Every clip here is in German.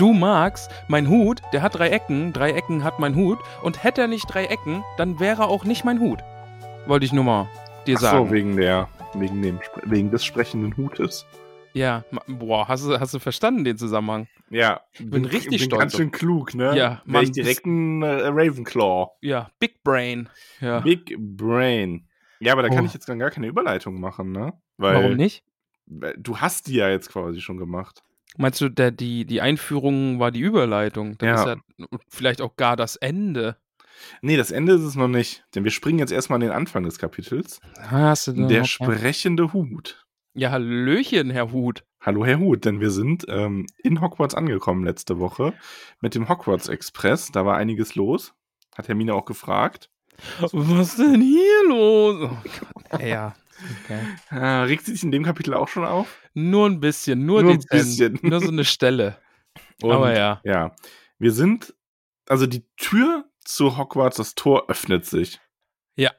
Du Max, mein Hut, der hat drei Ecken, drei Ecken hat mein Hut und hätte er nicht drei Ecken, dann wäre er auch nicht mein Hut. Wollte ich nur mal dir Ach sagen. so, wegen der, wegen dem, wegen des sprechenden Hutes. ja, boah, hast du, hast du verstanden den Zusammenhang? Ja, bin richtig bin stolz ganz schön klug, ne? Ja, Mann, ich direkt ein äh, Ravenclaw. Ja, Big Brain. Ja. Big Brain. Ja, aber da kann Oh. ich jetzt gar keine Überleitung machen, ne? Weil Warum nicht? Du hast die ja jetzt quasi schon gemacht. Meinst du, der, die, die Einführung war die Überleitung? Das Ja. ist ja vielleicht auch gar das Ende. Nee, das Ende ist es noch nicht. Denn wir springen jetzt erstmal an den Anfang des Kapitels. Hast du Der sprechende Hut. Ja, Hallöchen, Herr Hut. Hallo Herr Hut, denn wir sind ähm, in Hogwarts angekommen letzte Woche mit dem Hogwarts Express. Da war einiges los. Hat Hermine auch gefragt. Was denn hier los? Oh. Ja, okay. Äh, regt sie sich in dem Kapitel auch schon auf? Nur ein bisschen, nur, Nur ein bisschen. Nur so eine Stelle. Und, Aber ja. Ja. Wir sind, also die Tür zu Hogwarts, das Tor öffnet sich. Ja.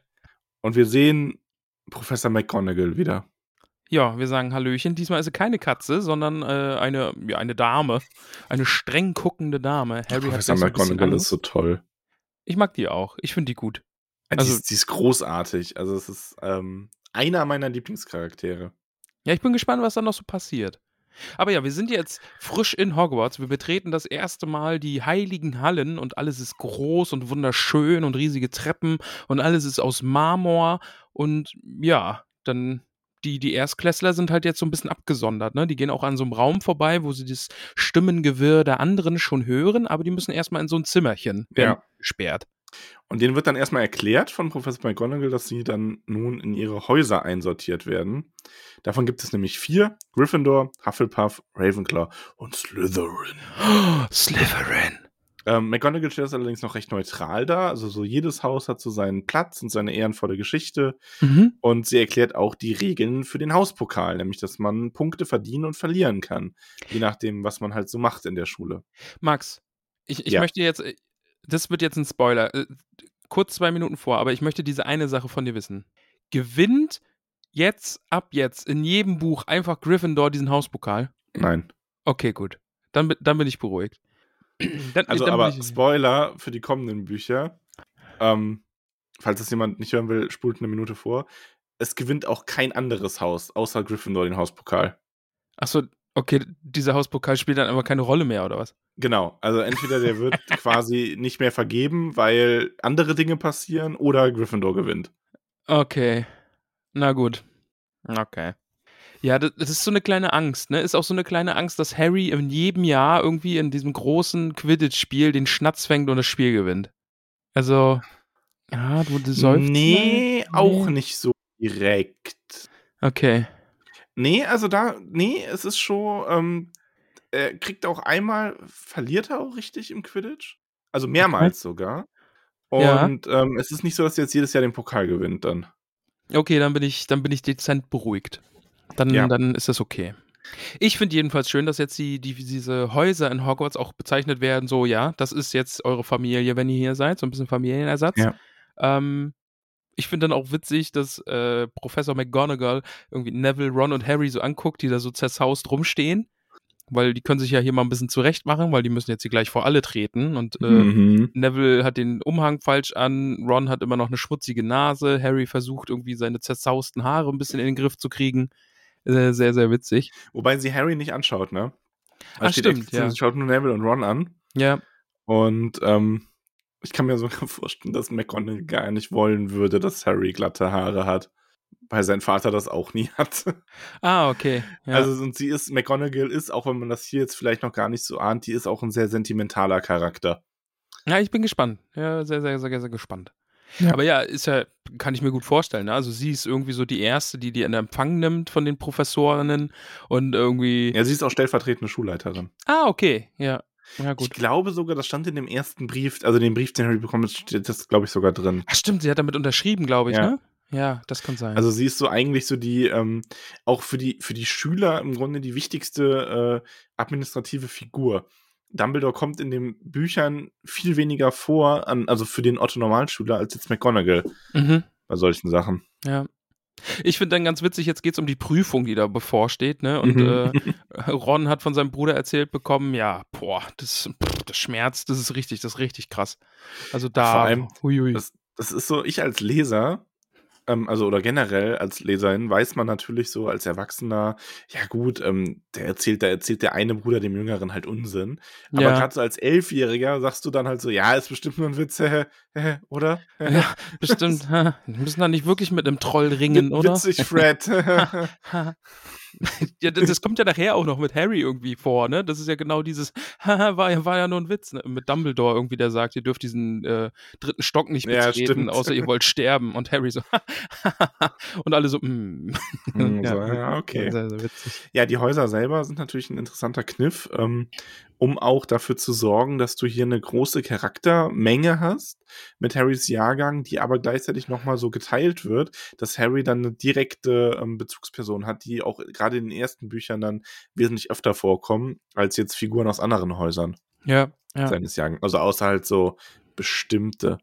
Und wir sehen Professor McGonagall wieder. Ja, wir sagen Hallöchen. Diesmal ist sie keine Katze, sondern äh, eine, ja, eine Dame. Eine streng guckende Dame. Harry Professor hat McGonagall ist so toll. Ich mag die auch. Ich finde die gut. Also, Also- die, ist, die ist großartig. Also es ist ähm, einer meiner Lieblingscharaktere. Ja, ich bin gespannt, was da noch so passiert. Aber ja, wir sind jetzt frisch in Hogwarts. Wir betreten das erste Mal die heiligen Hallen und alles ist groß und wunderschön und riesige Treppen und alles ist aus Marmor. Und ja, dann die, die Erstklässler sind halt jetzt so ein bisschen abgesondert. Ne? Die gehen auch an so einem Raum vorbei, wo sie das Stimmengewirr der anderen schon hören, aber die müssen erstmal in so ein Zimmerchen werden Ja. gesperrt. Und denen wird dann erstmal erklärt von Professor McGonagall, dass sie dann nun in ihre Häuser einsortiert werden. Davon gibt es nämlich vier: Gryffindor, Hufflepuff, Ravenclaw und Slytherin. Slytherin. Ähm, McGonagall stellt das allerdings noch recht neutral dar. Also so jedes Haus hat so seinen Platz und seine ehrenvolle Geschichte. Mhm. Und sie erklärt auch die Regeln für den Hauspokal, nämlich dass man Punkte verdienen und verlieren kann. Je nachdem, was man halt so macht in der Schule. Max, ich, ich Ja. möchte jetzt, das wird jetzt ein Spoiler, äh, kurz zwei Minuten vor, aber ich möchte diese eine Sache von dir wissen. Gewinnt jetzt, ab jetzt, in jedem Buch einfach Gryffindor diesen Hauspokal? Nein. Okay, gut. Dann, dann bin ich beruhigt. Dann, Also dann aber ich, Spoiler für die kommenden Bücher. Ähm, falls das jemand nicht hören will, spult eine Minute vor. Es gewinnt auch kein anderes Haus, außer Gryffindor den Hauspokal. achso, okay, dieser Hauspokal spielt dann aber keine Rolle mehr, oder was? Genau, also entweder der wird quasi nicht mehr vergeben, weil andere Dinge passieren, oder Gryffindor gewinnt. Okay. Na gut. Okay. Ja, das, das ist so eine kleine Angst, ne? Ist auch so eine kleine Angst, dass Harry in jedem Jahr irgendwie in diesem großen Quidditch-Spiel den Schnatz fängt und das Spiel gewinnt. Also, ja, du, du säufst. nee, mal. auch nicht so direkt. Okay. Nee, also da, nee, es ist schon, ähm, er kriegt auch einmal, verliert er auch richtig im Quidditch? Also mehrmals sogar. Ja. Und ähm, es ist nicht so, dass er jetzt jedes Jahr den Pokal gewinnt dann. Okay, dann bin ich, dann bin ich dezent beruhigt. Dann, Ja. dann ist das okay. Ich finde jedenfalls schön, dass jetzt die, die, diese Häuser in Hogwarts auch bezeichnet werden, so, ja, das ist jetzt eure Familie, wenn ihr hier seid, so ein bisschen Familienersatz. Ja. Ähm, ich finde dann auch witzig, dass äh, Professor McGonagall irgendwie Neville, Ron und Harry so anguckt, die da so zerzaust rumstehen. Weil die können sich ja hier mal ein bisschen zurecht machen, weil die müssen jetzt hier gleich vor alle treten. Und äh, Mhm. Neville hat den Umhang falsch an, Ron hat immer noch eine schmutzige Nase, Harry versucht irgendwie seine zerzausten Haare ein bisschen in den Griff zu kriegen. Äh, sehr, sehr witzig. Wobei sie Harry nicht anschaut, ne? Da Ah, stimmt, explizit, ja. Sie schaut nur Neville und Ron an. Ja, Und ähm, ich kann mir sogar vorstellen, dass McGonagall gar nicht wollen würde, dass Harry glatte Haare hat. weil sein Vater das auch nie hatte. Ah, okay. Ja. Also und sie ist, McGonagall ist, auch wenn man das hier jetzt vielleicht noch gar nicht so ahnt, die ist auch ein sehr sentimentaler Charakter. ja, ich bin gespannt. Ja, sehr, sehr, sehr, sehr gespannt. Ja. Aber ja, ist ja, kann ich mir gut vorstellen. Ne? Also sie ist irgendwie so die Erste, die die in Empfang nimmt von den Professorinnen und irgendwie. Ja, sie ist auch stellvertretende Schulleiterin. Ah, okay. Ja. Ja, Ich glaube sogar, das stand in dem ersten Brief, also den Brief, den Harry bekommen hat, steht das, glaube ich, sogar drin. Ach, stimmt, sie hat damit unterschrieben, glaube ich, Ja. ne? Ja, das kann sein. Also sie ist so eigentlich so die, ähm, auch für die, für die Schüler im Grunde die wichtigste äh, administrative Figur. Dumbledore kommt in den Büchern viel weniger vor, an, also für den Otto-Normalschüler, als jetzt McGonagall mhm. bei solchen Sachen. Ja. Ich finde dann ganz witzig, jetzt geht es um die Prüfung, die da bevorsteht, ne? Und Mhm. äh, Ron hat von seinem Bruder erzählt bekommen, ja, boah, das, pff, das schmerzt, das ist richtig, das ist richtig krass. Also da, Vor allem, huiui. Das, das ist so, ich als Leser, ähm, also oder generell als Leserin, weiß man natürlich so als Erwachsener, ja gut, ähm, der erzählt, da erzählt der eine Bruder dem Jüngeren halt Unsinn. Aber Ja. gerade so als Elfjähriger sagst du dann halt so, ja, ist bestimmt nur ein Witz, hä, hä, oder? ja, bestimmt. Wir müssen da nicht wirklich mit einem Troll ringen, oder? Witzig, Fred. ja, das, das kommt ja nachher auch noch mit Harry irgendwie vor, ne? Das ist ja genau dieses, haha, war, ja- war ja nur ein Witz, ne? Mit Dumbledore irgendwie, der sagt, ihr dürft diesen äh, dritten Stock nicht Ja, betreten, stimmt. außer ihr wollt sterben. Und Harry so, und alle so, mm. So, ja, okay. Sehr, sehr witzig. Ja, die Häuser selber sind natürlich ein interessanter Kniff, ähm, um auch dafür zu sorgen, dass du hier eine große Charaktermenge hast mit Harrys Jahrgang, die aber gleichzeitig nochmal so geteilt wird, dass Harry dann eine direkte ähm, Bezugsperson hat, die auch gerade in den ersten Büchern dann wesentlich öfter vorkommen, als jetzt Figuren aus anderen Häusern Ja, ja. seines Jahrgangs. Also außer halt so bestimmte.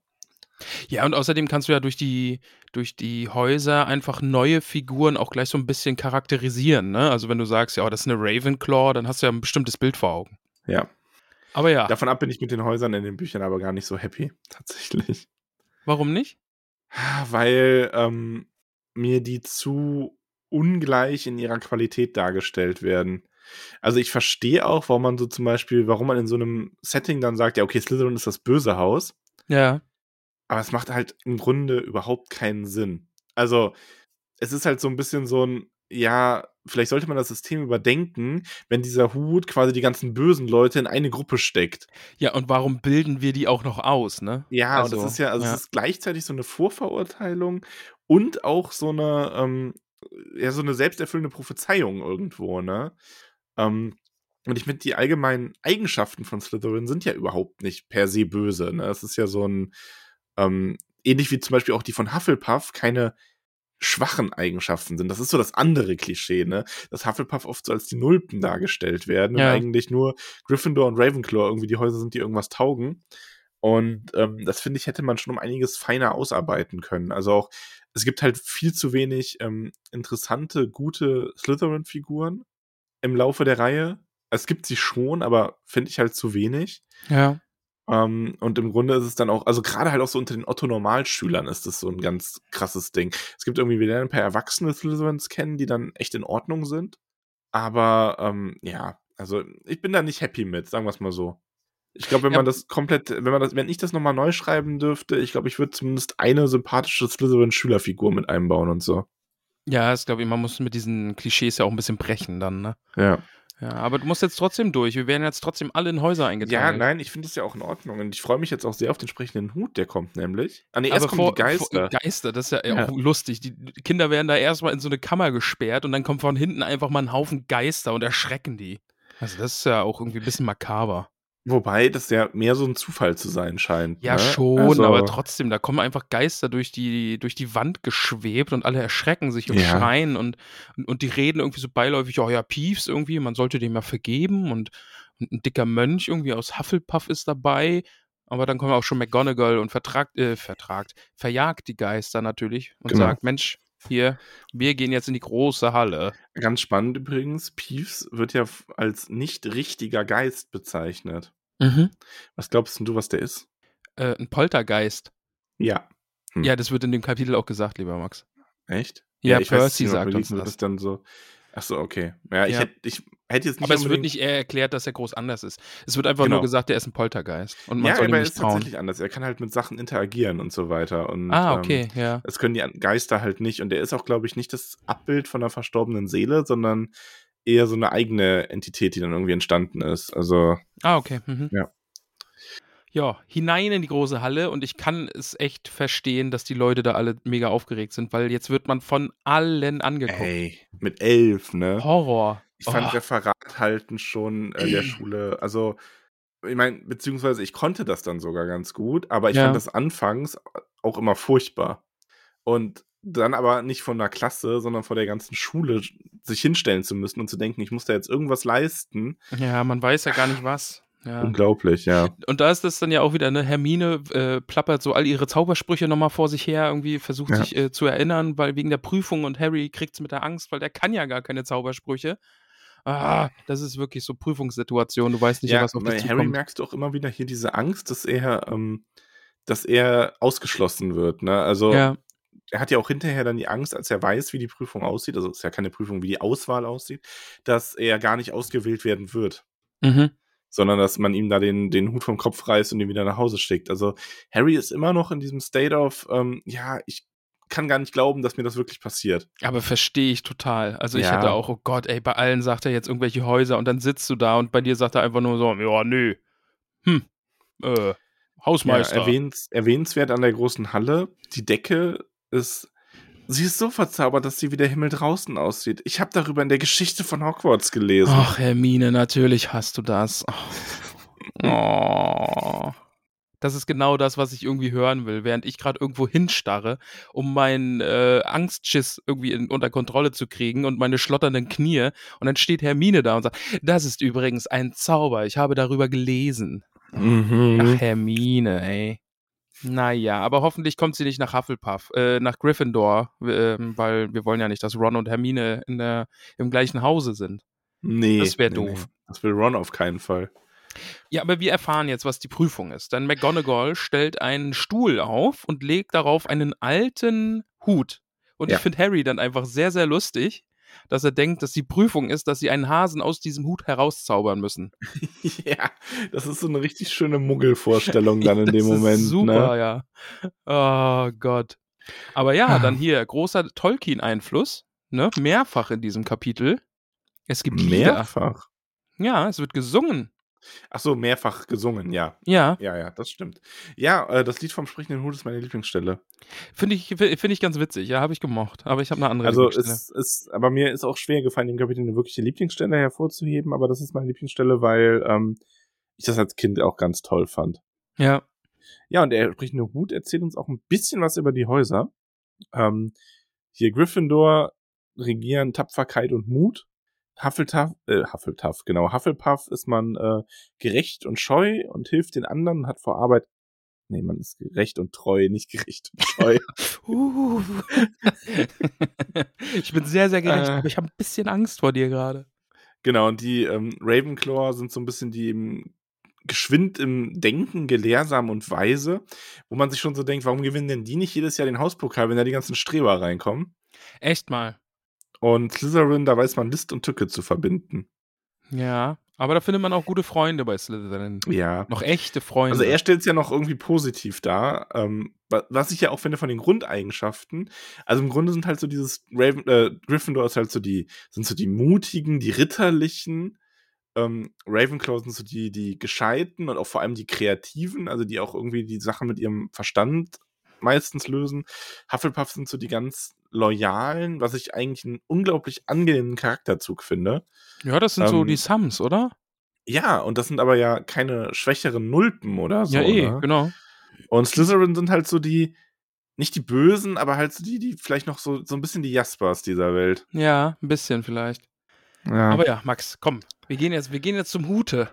Ja, und außerdem kannst du ja durch die, durch die Häuser einfach neue Figuren auch gleich so ein bisschen charakterisieren, ne? Also wenn du sagst, ja, oh, das ist eine Ravenclaw, dann hast du ja ein bestimmtes Bild vor Augen. Ja. Aber ja, Davon ab bin ich mit den Häusern in den Büchern aber gar nicht so happy, tatsächlich. warum nicht? weil ähm, mir die zu ungleich in ihrer Qualität dargestellt werden. Also ich verstehe auch, warum man so zum Beispiel, warum man in so einem Setting dann sagt, ja, okay, Slytherin ist das böse Haus, Ja. aber es macht halt im Grunde überhaupt keinen Sinn. Also es ist halt so ein bisschen so ein, ja, vielleicht sollte man das System überdenken, wenn dieser Hut quasi die ganzen bösen Leute in eine Gruppe steckt. Ja, und warum bilden wir die auch noch aus, ne? Ja, Also, und das ist ja, also ja. es ist gleichzeitig so eine Vorverurteilung und auch so eine, ähm, ja, so eine selbsterfüllende Prophezeiung irgendwo, ne? Ähm, und ich finde, die allgemeinen Eigenschaften von Slytherin sind ja überhaupt nicht per se böse, ne? Es ist ja so ein, ähm, ähnlich wie zum Beispiel auch die von Hufflepuff, keine schwachen Eigenschaften sind. Das ist so das andere Klischee, ne? Dass Hufflepuff oft so als die Nulpen dargestellt werden Ja. und eigentlich nur Gryffindor und Ravenclaw irgendwie die Häuser sind, die irgendwas taugen. Und ähm, das finde ich, hätte man schon um einiges feiner ausarbeiten können. Also auch, es gibt halt viel zu wenig ähm, interessante, gute Slytherin-Figuren im Laufe der Reihe. Es gibt sie schon, aber finde ich halt zu wenig. Ja. Ähm, und im Grunde ist es dann auch, also gerade halt auch so unter den Otto-Normalschülern ist das so ein ganz krasses Ding. Es gibt irgendwie, lernen ein paar erwachsene Slytherins kennen, die dann echt in Ordnung sind. Aber ähm, ja, also ich bin da nicht happy mit, sagen wir es mal so. Ich glaube, wenn Ja. man das komplett, wenn man das, wenn ich das nochmal neu schreiben dürfte, ich glaube, ich würde zumindest eine sympathische Slytherin-Schülerfigur mit einbauen und so. Ja, das glaube ich, man muss mit diesen Klischees ja auch ein bisschen brechen dann, ne? Ja. Ja, aber du musst jetzt trotzdem durch. Wir werden jetzt trotzdem alle in Häuser eingeteilt. Ja, nein, ich finde das ja auch in Ordnung. Und ich freue mich jetzt auch sehr auf den sprechenden Hut, der kommt nämlich. Ah, nee, erst Aber kommen vor, die Geister. Vor, Geister, das ist ja, Ja. auch lustig. Die die Kinder werden da erstmal in so eine Kammer gesperrt und dann kommt von hinten einfach mal ein Haufen Geister und erschrecken die. Also das ist ja auch irgendwie ein bisschen makaber. Wobei das ja mehr so ein Zufall zu sein scheint. Ja, ne? schon, Also, aber trotzdem, da kommen einfach Geister durch die, durch die Wand geschwebt und alle erschrecken sich und Ja. schreien und, und, und die reden irgendwie so beiläufig, oh ja, Piefs irgendwie, man sollte dem ja vergeben und, und ein dicker Mönch irgendwie aus Hufflepuff ist dabei. Aber dann kommt auch schon McGonagall und vertragt, äh, vertragt, verjagt die Geister natürlich und Genau. sagt, Mensch, hier, wir gehen jetzt in die große Halle. Ganz spannend übrigens, Peeves wird ja als nicht richtiger Geist bezeichnet. Was glaubst denn du, was der ist? Äh, ein Poltergeist. Ja. Hm. Ja, das wird in dem Kapitel auch gesagt, lieber Max. Echt? Ja, ich weiß es Percy nicht, sagt uns das. es dann so. Ach so, okay. Ja, ich Ja. hätte, ich hätte jetzt nicht Aber es wird nicht eher erklärt, dass er groß anders ist. Es wird einfach Genau. nur gesagt, der ist ein Poltergeist. Und man Ja, soll ihm aber er nicht ist trauen. tatsächlich anders. Er kann halt mit Sachen interagieren und so weiter. Und, Ah, ähm, okay, ja. Das können die Geister halt nicht. Und er ist auch, glaube ich, nicht das Abbild von einer verstorbenen Seele, sondern eher so eine eigene Entität, die dann irgendwie entstanden ist. Also, Ah, okay. Mhm. Ja. Ja, hinein in die große Halle und ich kann es echt verstehen, dass die Leute da alle mega aufgeregt sind, weil jetzt wird man von allen angeguckt. ey, mit elf, ne? Horror. Ich fand Oh. Referat halten schon äh, der Schule, also ich meine, beziehungsweise ich konnte das dann sogar ganz gut, aber ich Ja. fand das anfangs auch immer furchtbar. Und dann aber nicht von der Klasse, sondern vor der ganzen Schule sich hinstellen zu müssen und zu denken, ich muss da jetzt irgendwas leisten. Ja, man weiß ja gar nicht was. Ja. Unglaublich, ja. Und da ist das dann ja auch wieder, ne, Hermine äh, plappert so all ihre Zaubersprüche nochmal vor sich her, irgendwie versucht Ja. sich äh, zu erinnern, weil wegen der Prüfung und Harry kriegt's mit der Angst, weil der kann ja gar keine Zaubersprüche. Ah, das ist wirklich so Prüfungssituation, du weißt nicht, ja, was auf dich Harry zukommt. merkst du auch immer wieder hier diese Angst, dass er, ähm, dass er ausgeschlossen wird, ne? Also Ja, er hat ja auch hinterher dann die Angst, als er weiß, wie die Prüfung aussieht, also es ist ja keine Prüfung, wie die Auswahl aussieht, dass er gar nicht ausgewählt werden wird, mhm. sondern dass man ihm da den, den Hut vom Kopf reißt und ihn wieder nach Hause schickt. Also Harry ist immer noch in diesem State of, ähm, ja, ich kann gar nicht glauben, dass mir das wirklich passiert. Aber verstehe ich total. Also ich Ja. hätte auch, oh Gott, ey, bei allen sagt er jetzt irgendwelche Häuser und dann sitzt du da und bei dir sagt er einfach nur so, ja, nö. Hm. Äh, Ja, Hausmeister. erwähns, erwähnenswert an der großen Halle, die Decke ist, sie ist so verzaubert, dass sie wie der Himmel draußen aussieht. Ich habe darüber in der Geschichte von Hogwarts gelesen. Ach, Hermine, natürlich hast du das. Oh. Das ist genau das, was ich irgendwie hören will, während ich gerade irgendwo hinstarre, um meinen äh, Angstschiss irgendwie in, unter Kontrolle zu kriegen und meine schlotternden Knie. Und dann steht Hermine da und sagt, das ist übrigens ein Zauber, ich habe darüber gelesen. Mhm. Ach, Hermine, ey. Naja, aber hoffentlich kommt sie nicht nach Hufflepuff, äh, nach Gryffindor, ähm, weil wir wollen ja nicht, dass Ron und Hermine in der, im gleichen Hause sind. Nee. Das wär nee, doof. Nee. Das will Ron auf keinen Fall. Ja, aber wir erfahren jetzt, was die Prüfung ist. Denn McGonagall stellt einen Stuhl auf und legt darauf einen alten Hut. Und Ja. ich finde Harry dann einfach sehr, sehr lustig, dass er denkt, dass die Prüfung ist, dass sie einen Hasen aus diesem Hut herauszaubern müssen. ja, das ist so eine richtig schöne Muggelvorstellung dann in Das dem ist Moment. Super, ne? ja. Oh Gott. Aber ja, Ah. dann hier großer Tolkien-Einfluss, ne? Mehrfach in diesem Kapitel. Es gibt Lieder. Mehrfach. Ja, es wird gesungen. Ach so, mehrfach gesungen, ja. Ja, Ja, ja, das stimmt. Ja, äh, das Lied vom sprechenden Hut ist meine Lieblingsstelle. finde ich, finde ich ganz witzig. Ja, habe ich gemocht. Aber ich habe eine andere Also Lieblingsstelle. es ist, aber mir ist auch schwer gefallen, dem Kapitel eine wirkliche Lieblingsstelle hervorzuheben, aber das ist meine Lieblingsstelle, weil ähm, ich das als Kind auch ganz toll fand. Ja. Ja, und der sprechende Hut erzählt uns auch ein bisschen was über die Häuser. Ähm, hier Gryffindor regieren Tapferkeit und Mut. Hufflepuff, äh, Hufflepuff, genau. Hufflepuff ist man äh, gerecht und scheu und hilft den anderen und hat vor Arbeit. Nee, man ist gerecht und treu, nicht gerecht und scheu. Uh. ich bin sehr, sehr gerecht, Äh. aber ich habe ein bisschen Angst vor dir gerade. Genau, und die ähm, Ravenclaw sind so ein bisschen die im, geschwind im Denken, gelehrsam und weise, wo man sich schon so denkt, warum gewinnen denn die nicht jedes Jahr den Hauspokal, wenn da die ganzen Streber reinkommen? Echt mal. Und Slytherin, da weiß man List und Tücke zu verbinden. Ja. Aber da findet man auch gute Freunde bei Slytherin. Ja. Noch echte Freunde. Also er stellt es ja noch irgendwie positiv dar, ähm, wa- was ich ja auch finde von den Grundeigenschaften. Also im Grunde sind halt so dieses Raven, äh, Gryffindor ist halt so die, sind so die mutigen, die ritterlichen. Ähm, Ravenclaw sind so die, die gescheiten und auch vor allem die kreativen, also die auch irgendwie die Sachen mit ihrem Verstand meistens lösen. Hufflepuff sind so die ganz loyalen, was ich eigentlich einen unglaublich angenehmen Charakterzug finde. ja, das sind so ähm, die Sums, oder? Ja, und das sind aber ja keine schwächeren Nulpen oder so. ja, eh, ne? genau. Und Slytherin sind halt so die, nicht die Bösen, aber halt so die, die vielleicht noch so, so ein bisschen die Jaspers dieser Welt. Ja, ein bisschen vielleicht. Ja. Aber ja, Max, komm. Wir gehen jetzt, wir gehen jetzt zum Hute.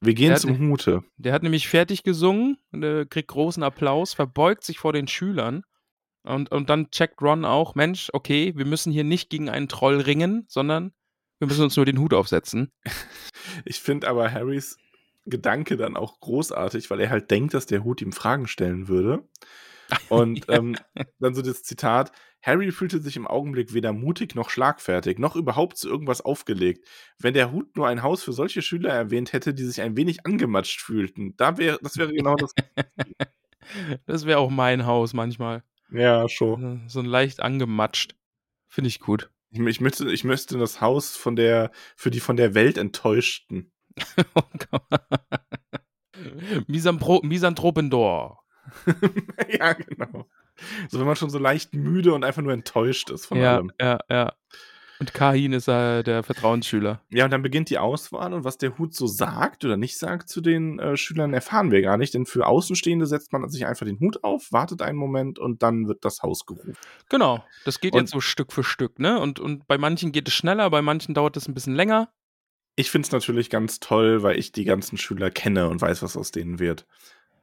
wir gehen der zum hat- Hute. Der hat nämlich fertig gesungen, und, äh, kriegt großen Applaus, verbeugt sich vor den Schülern. Und, und dann checkt Ron auch, Mensch, okay, wir müssen hier nicht gegen einen Troll ringen, sondern wir müssen uns nur den Hut aufsetzen. Ich finde aber Harrys Gedanke dann auch großartig, weil er halt denkt, dass der Hut ihm Fragen stellen würde. Und ähm, dann so das Zitat: Harry fühlte sich im Augenblick weder mutig noch schlagfertig, noch überhaupt zu irgendwas aufgelegt. Wenn der Hut nur ein Haus für solche Schüler erwähnt hätte, die sich ein wenig angematscht fühlten, da wäre, das wäre genau das. Das wäre auch mein Haus manchmal. Ja, schon. So ein leicht angematscht. Finde ich gut. Ich, ich, möchte, ich möchte das Haus von der, für die von der Welt Enttäuschten. Oh Misanthro Misantropendor. ja, genau. So, wenn man schon so leicht müde und einfach nur enttäuscht ist von Ja, allem. ja, ja. Und Kahin ist äh, der Vertrauensschüler. Ja, und dann beginnt die Auswahl und was der Hut so sagt oder nicht sagt zu den äh, Schülern, erfahren wir gar nicht, denn für Außenstehende setzt man sich einfach den Hut auf, wartet einen Moment und dann wird das Haus gerufen. Genau, das geht Und- jetzt so Stück für Stück, ne? Und, und bei manchen geht es schneller, bei manchen dauert es ein bisschen länger. Ich finde es natürlich ganz toll, weil ich die ganzen Schüler kenne und weiß, was aus denen wird.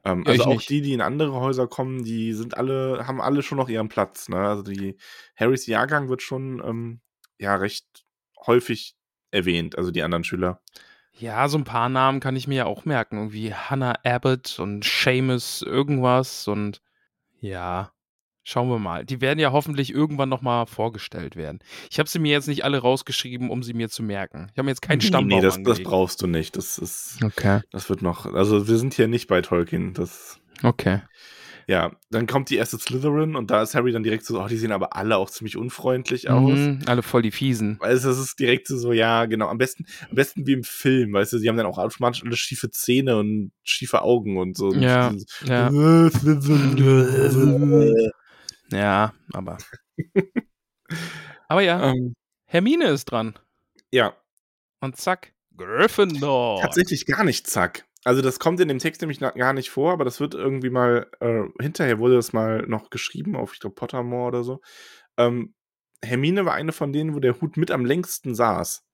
Ähm, Ja, also auch nicht. die, die in andere Häuser kommen, die sind alle, haben alle schon noch ihren Platz. Ne? Also die Harrys Jahrgang wird schon ähm, ja recht häufig erwähnt, also die anderen Schüler. Ja, so ein paar Namen kann ich mir ja auch merken. Irgendwie Hannah Abbott und Seamus irgendwas und ja, schauen wir mal. Die werden ja hoffentlich irgendwann nochmal vorgestellt werden. Ich habe sie mir jetzt nicht alle rausgeschrieben, um sie mir zu merken. Ich habe mir jetzt keinen Stammbaum nee, das, das brauchst du nicht. Das ist, Okay, das wird noch. Also wir sind hier nicht bei Tolkien. Das okay. Ja, dann kommt die erste Slytherin und da ist Harry dann direkt so, oh, die sehen aber alle auch ziemlich unfreundlich aus. Mhm, alle voll die Fiesen. Also das ist direkt so, ja, genau, am besten, am besten wie im Film, weißt du, sie haben dann auch automatisch alle schiefe Zähne und schiefe Augen und so. Ja, Und ja. Äh. Ja, aber. aber ja, ähm, Hermine ist dran. ja, Und zack, Gryffindor. tatsächlich gar nicht zack. Also das kommt in dem Text nämlich gar nicht vor, aber das wird irgendwie mal, äh, hinterher wurde das mal noch geschrieben auf, ich glaube, Pottermore oder so. Ähm, Hermine war eine von denen, wo der Hut mit am längsten saß.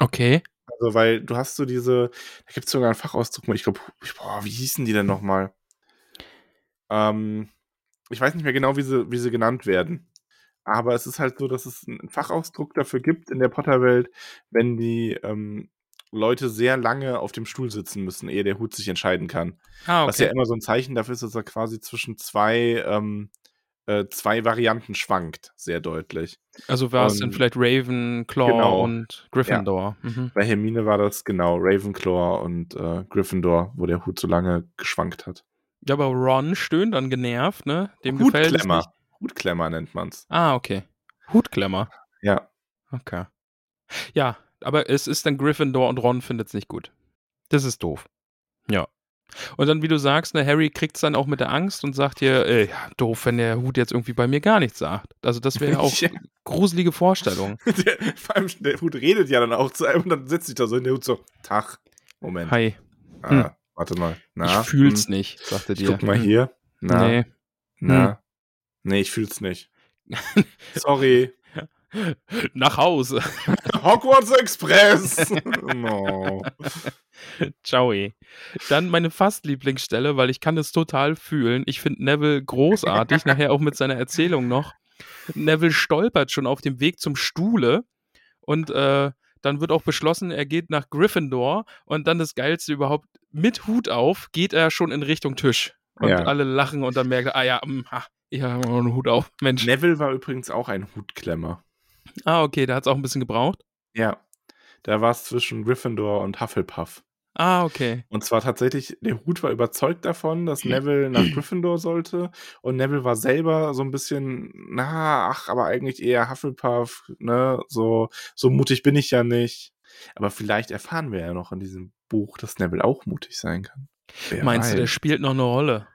Okay. Also, weil du hast so diese, da gibt es sogar einen Fachausdruck, ich glaube, boah, wie hießen die denn nochmal? Ähm, ich weiß nicht mehr genau, wie sie, wie sie genannt werden. Aber es ist halt so, dass es einen Fachausdruck dafür gibt in der Potterwelt, wenn die ähm, Leute sehr lange auf dem Stuhl sitzen müssen, ehe der Hut sich entscheiden kann. Ah, Was ja okay. immer so ein Zeichen dafür ist, dass er quasi zwischen zwei, ähm, äh, zwei Varianten schwankt, sehr deutlich. Also war es dann vielleicht Ravenclaw Genau. und Gryffindor. Mhm. Bei Hermine war das genau Ravenclaw und äh, Gryffindor, wo der Hut so lange geschwankt hat. Ja, aber Ron stöhnt dann genervt, ne? Dem gefällt es nicht. Hutklemmer. Hutklemmer nennt man's. Ah, okay. Hutklemmer. Ja. Okay. Ja, aber es ist dann Gryffindor und Ron findet es nicht gut. Das ist doof. Ja. Und dann, wie du sagst, ne, Harry kriegt es dann auch mit der Angst und sagt hier, ey, ja, doof, wenn der Hut jetzt irgendwie bei mir gar nichts sagt. Also das wäre ja auch Ja. gruselige Vorstellung. Der, vor allem, der Hut redet ja dann auch zu einem und dann setzt sich da so in der Hut so, Tag, Moment. Hi, Ah, Hm. Warte mal. Na, ich fühl's hm, nicht, sagte Ich dir. guck mal Hm. hier. Na, Nee. na. Nee, ich fühl's nicht. Sorry. Nach Hause. Hogwarts Express. no. Ciao. eh. Dann meine fast Lieblingsstelle, weil ich kann es total fühlen. Ich finde Neville großartig, nachher auch mit seiner Erzählung noch. Neville stolpert schon auf dem Weg zum Stuhle und äh, dann wird auch beschlossen, er geht nach Gryffindor und dann das Geilste überhaupt, mit Hut auf geht er schon in Richtung Tisch. Und Ja. alle lachen und dann merkt er, ah ja, mm, ha, ich habe einen Hut auf. Mensch. Neville war übrigens auch ein Hutklemmer. Ah, okay, da hat es auch ein bisschen gebraucht. Ja. Da war es zwischen Gryffindor und Hufflepuff. Ah, okay. Und zwar tatsächlich, der Hut war überzeugt davon, dass Neville nach Gryffindor sollte. Und Neville war selber so ein bisschen, na, ach, aber eigentlich eher Hufflepuff, ne? So, so mutig bin ich ja nicht. Aber vielleicht erfahren wir ja noch in diesem Buch, dass Neville auch mutig sein kann. Wer Meinst du, der weiß. spielt noch eine Rolle?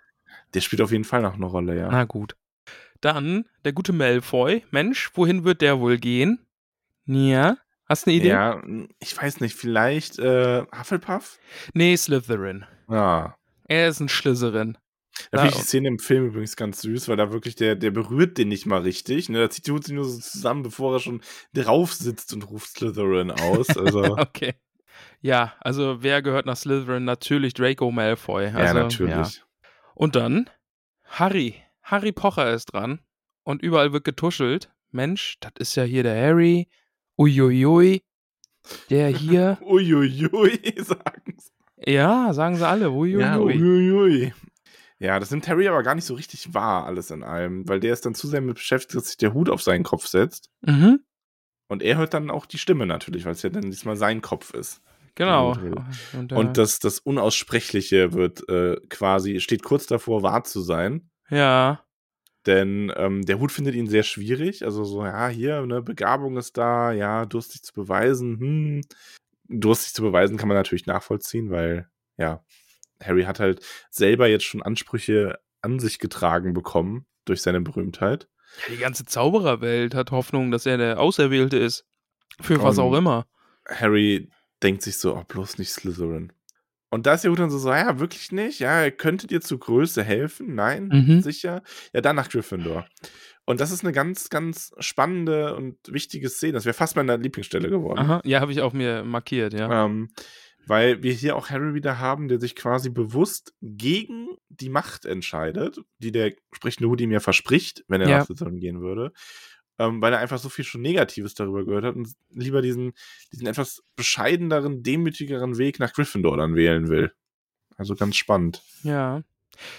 der spielt auf jeden Fall noch eine Rolle, ja. Na gut. Dann der gute Malfoy. Mensch, wohin wird der wohl gehen? Ja, hast du eine Idee? Ja, ich weiß nicht, vielleicht äh, Hufflepuff? Nee, Slytherin. Ja. Er ist ein Schlisserin. Da finde ich die Szene im Film übrigens ganz süß, weil da wirklich der, der berührt den nicht mal richtig. Ne? Da zieht die Hut sich nur so zusammen, bevor er schon drauf sitzt und ruft Slytherin aus. Also, Okay. Ja, also wer gehört nach Slytherin? Natürlich Draco Malfoy. Also, ja, natürlich. ja. Und dann Harry. Harry Pocher ist dran und überall wird getuschelt. Mensch, das ist ja hier der Harry. Uiuiui. Der hier. Uiuiui, sagen sie. ja, sagen sie alle. Uiuiui. Ja, uiuiui. Ja, das nimmt Harry aber gar nicht so richtig wahr, alles in allem, weil der ist dann zu sehr mit beschäftigt, dass sich der Hut auf seinen Kopf setzt. Mhm. Und er hört dann auch die Stimme natürlich, weil es ja dann diesmal sein Kopf ist. Genau. Und, äh, Und das, das Unaussprechliche wird äh, quasi, steht kurz davor, wahr zu sein. ja. Denn ähm, der Hut findet ihn sehr schwierig. Also so, ja, hier, eine Begabung ist da, ja, durstig zu beweisen. Hm. Durstig zu beweisen kann man natürlich nachvollziehen, weil, ja, Harry hat halt selber jetzt schon Ansprüche an sich getragen bekommen durch seine Berühmtheit. Die ganze Zaubererwelt hat Hoffnung, dass er der Auserwählte ist. Für was Und- auch immer. Harry denkt sich so, oh, bloß nicht Slytherin. Und da ist der Hut dann so, so, ja, wirklich nicht? Ja, er könnte dir zu Größe helfen? Nein, Mhm. sicher? Ja, dann nach Gryffindor. Und das ist eine ganz, ganz spannende und wichtige Szene. Das wäre fast meine Lieblingsstelle geworden. Aha. Ja, habe ich auch mir markiert, ja. Ähm, weil wir hier auch Harry wieder haben, der sich quasi bewusst gegen die Macht entscheidet, die der sprechende Hut ihm ja verspricht, wenn er Ja. nach Slytherin gehen würde. Ähm, weil er einfach so viel schon Negatives darüber gehört hat und lieber diesen, diesen etwas bescheideneren, demütigeren Weg nach Gryffindor dann wählen will. Also ganz spannend. Ja.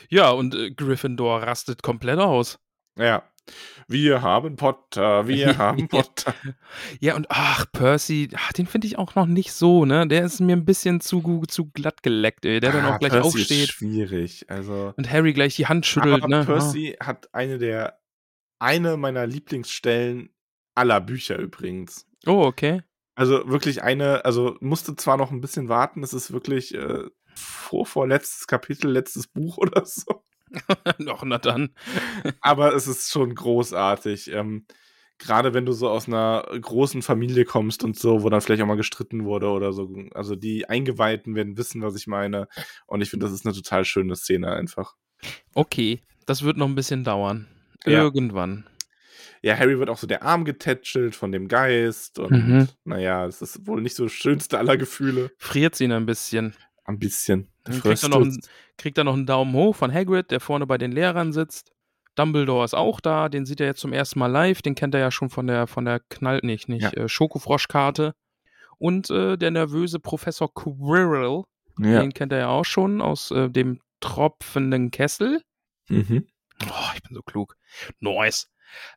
Ja, und äh, Gryffindor rastet komplett aus. Ja. Wir haben Potter, wir haben Potter. Ja, und ach, Percy, ach, den finde ich auch noch nicht so, ne? Der ist mir ein bisschen zu, zu glatt geleckt, ey. Der dann Ah, auch gleich Percy aufsteht Ist schwierig. Also. und Harry gleich die Hand schüttelt, Aber ne? Percy hat eine der eine meiner Lieblingsstellen aller Bücher übrigens. Oh, okay. Also wirklich eine, also musste zwar noch ein bisschen warten, es ist wirklich äh, vor, vorletztes Kapitel, letztes Buch oder so. Noch, na dann. Aber es ist schon großartig. Ähm, Gerade wenn du so aus einer großen Familie kommst und so, wo dann vielleicht auch mal gestritten wurde oder so. Also die Eingeweihten werden wissen, was ich meine. Und ich finde, das ist eine total schöne Szene einfach. Okay, das wird noch ein bisschen dauern. Ja. Irgendwann. Ja, Harry wird auch so der Arm getätschelt von dem Geist und Mhm. naja, es ist wohl nicht so das schönste aller Gefühle. Friert ihn ein bisschen. Ein bisschen. Kriegt er, noch einen, kriegt er noch einen Daumen hoch von Hagrid, der vorne bei den Lehrern sitzt. Dumbledore ist auch da, den sieht er jetzt zum ersten Mal live, den kennt er ja schon von der von der Knall, nicht, nicht, Ja. äh, Schokofroschkarte. Und äh, der nervöse Professor Quirrell, ja. den kennt er ja auch schon aus äh, dem tropfenden Kessel. Mhm. Oh, ich bin so klug. Nice.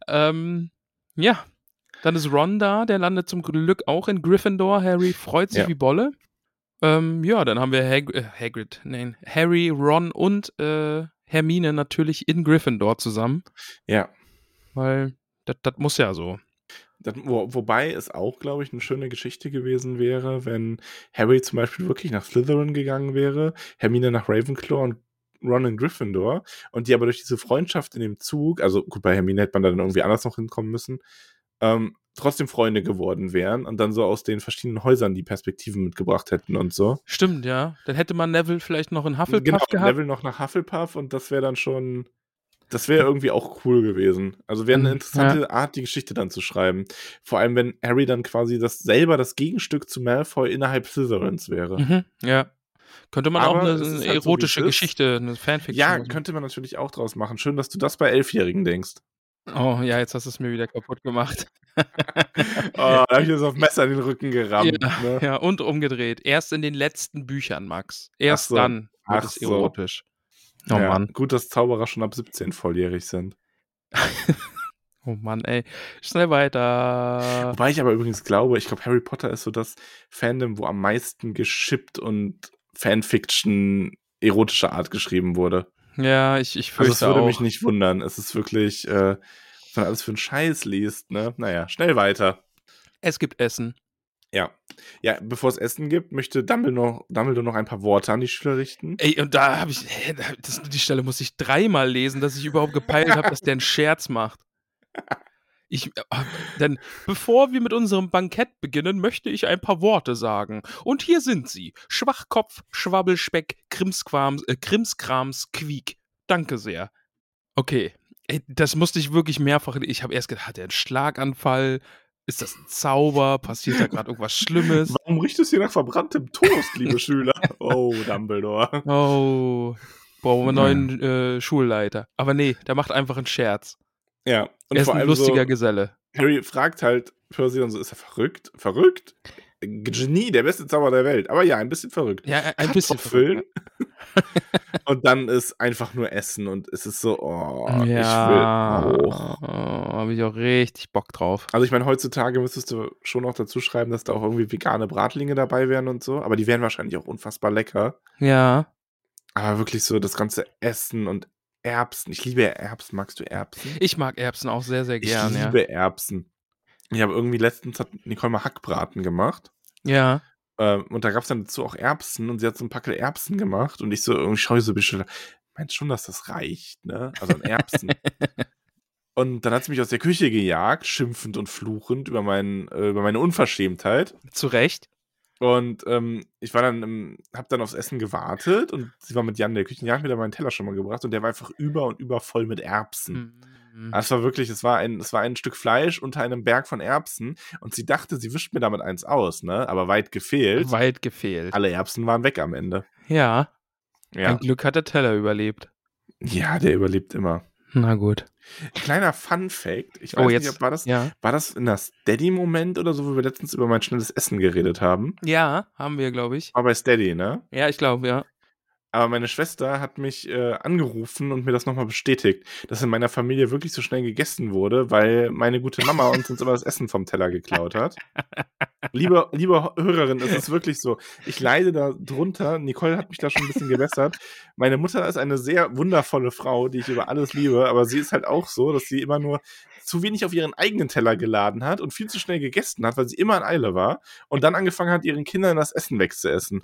Ähm, ja, dann ist Ron da, der landet zum Glück auch in Gryffindor. Harry freut sich Ja. wie Bolle. Ähm, ja, dann haben wir Hag äh, Hagrid, nein, Harry, Ron und äh, Hermine natürlich in Gryffindor zusammen, Ja. weil das muss ja so. Das, wo, wobei es auch, glaube ich, eine schöne Geschichte gewesen wäre, wenn Harry zum Beispiel wirklich nach Slytherin gegangen wäre, Hermine nach Ravenclaw und Ron in Gryffindor und die aber durch diese Freundschaft in dem Zug, also gut, bei Hermine hätte man dann irgendwie anders noch hinkommen müssen, ähm, trotzdem Freunde geworden wären und dann so aus den verschiedenen Häusern die Perspektiven mitgebracht hätten und so. Stimmt, ja. Dann hätte man Neville vielleicht noch in Hufflepuff genau, gehabt. Neville noch nach Hufflepuff und das wäre dann schon, das wäre irgendwie auch cool gewesen. Also wäre eine Mhm, interessante Art, die Geschichte dann zu schreiben. Vor allem, wenn Harry dann quasi das selber das Gegenstück zu Malfoy innerhalb Slytherins wäre. Mhm, ja. Könnte man Aber auch eine, eine halt so, erotische ist. Geschichte, eine Fanfiction. Ja, machen. könnte man natürlich auch draus machen. Schön, dass du das bei Elfjährigen denkst. Oh, ja, jetzt hast du es mir wieder kaputt gemacht. Oh, da habe ich jetzt auf Messer in den Rücken gerammt. Ja, ne? ja, und umgedreht. Erst in den letzten Büchern, Max. Erst so. dann wird Ach es so. erotisch. Oh ja, Mann. Gut, dass Zauberer schon ab 17 volljährig sind. Oh Mann, ey. Schnell weiter. Wobei ich aber übrigens glaube, ich glaube, Harry Potter ist so das Fandom, wo am meisten geschippt und Fanfiction erotischer Art geschrieben wurde. Ja, ich, ich Also es fürchte würde auch. mich nicht wundern. Es ist wirklich, äh, was man alles für einen Scheiß liest, ne? Naja, schnell weiter. Es gibt Essen. Ja. Ja, bevor es Essen gibt, möchte Dumbledore, Dumbledore noch ein paar Worte an die Schüler richten. Ey, und da habe ich, hä, das, die Stelle muss ich dreimal lesen, dass ich überhaupt gepeilt habe, dass der einen Scherz macht. Ich, äh, denn bevor wir mit unserem Bankett beginnen, möchte ich ein paar Worte sagen. Und hier sind sie. Schwachkopf, Schwabbelspeck, Krimskrams, äh, Krimskrams, Quiek. Danke sehr. Okay. Ey, das musste ich wirklich mehrfach. Ich habe erst gedacht, hat er einen Schlaganfall? Ist das ein Zauber? Passiert da gerade irgendwas Schlimmes? Warum riecht es hier nach verbranntem Toast, liebe Schüler? Oh, Dumbledore. Oh, brauchen wir einen neuen äh, Schulleiter. Aber nee, der macht einfach einen Scherz. Ja. Und er ist vor ein allem lustiger so, Geselle. Harry fragt halt Percy dann so, ist er verrückt? Verrückt? Genie, der beste Zauber der Welt. Aber ja, ein bisschen verrückt. Ja, ein bisschen Kartoffeln. und dann ist einfach nur Essen und es ist so, oh, ich will ja, auch. oh, habe ich auch richtig Bock drauf. Also ich meine, heutzutage müsstest du schon noch dazu schreiben, dass da auch irgendwie vegane Bratlinge dabei wären und so. Aber die wären wahrscheinlich auch unfassbar lecker. Ja, Aber wirklich so das ganze Essen und Erbsen. Ich liebe Erbsen. Magst du Erbsen? ich mag Erbsen auch sehr, sehr Ich gern, ja. liebe Erbsen. Ich habe irgendwie letztens hat Nicole mal Hackbraten gemacht. Ja, Ähm, und da gab es dann dazu auch Erbsen und sie hat so ein Packel Erbsen gemacht und ich so irgendwie schaue so ein bisschen, meinst schon, dass das reicht, ne? Also an Erbsen. und dann hat sie mich aus der Küche gejagt, schimpfend und fluchend über, mein, äh, über meine Unverschämtheit. zu Recht. Und ähm, ich war dann, im, hab dann aufs Essen gewartet und sie war mit Jan in der Küche, Jan hat mir dann meinen Teller schon mal gebracht und der war einfach über und über voll mit Erbsen. Mhm. Es war wirklich, es war, ein, es war ein Stück Fleisch unter einem Berg von Erbsen und sie dachte, sie wischt mir damit eins aus, ne? Aber weit gefehlt. Weit gefehlt. Alle Erbsen waren weg am Ende. Ja, Ja, ein Glück hat der Teller überlebt. ja der überlebt immer. Na gut. Kleiner Fun Fact. Ich weiß Oh, nicht, jetzt- ob war das, Ja. war das in der Steady-Moment oder so, wo wir letztens über mein schnelles Essen geredet haben. Ja, haben wir, glaube ich. War bei Steady, ne? Ja, ich glaube, ja. Aber meine Schwester hat mich äh, angerufen und mir das nochmal bestätigt, dass in meiner Familie wirklich so schnell gegessen wurde, weil meine gute Mama uns uns immer das Essen vom Teller geklaut hat. liebe, liebe Hörerin, es ist wirklich so. Ich leide da drunter. Nicole hat mich da schon ein bisschen gebessert. Meine Mutter ist eine sehr wundervolle Frau, die ich über alles liebe, aber sie ist halt auch so, dass sie immer nur zu wenig auf ihren eigenen Teller geladen hat und viel zu schnell gegessen hat, weil sie immer in Eile war und dann angefangen hat, ihren Kindern das Essen wegzuessen.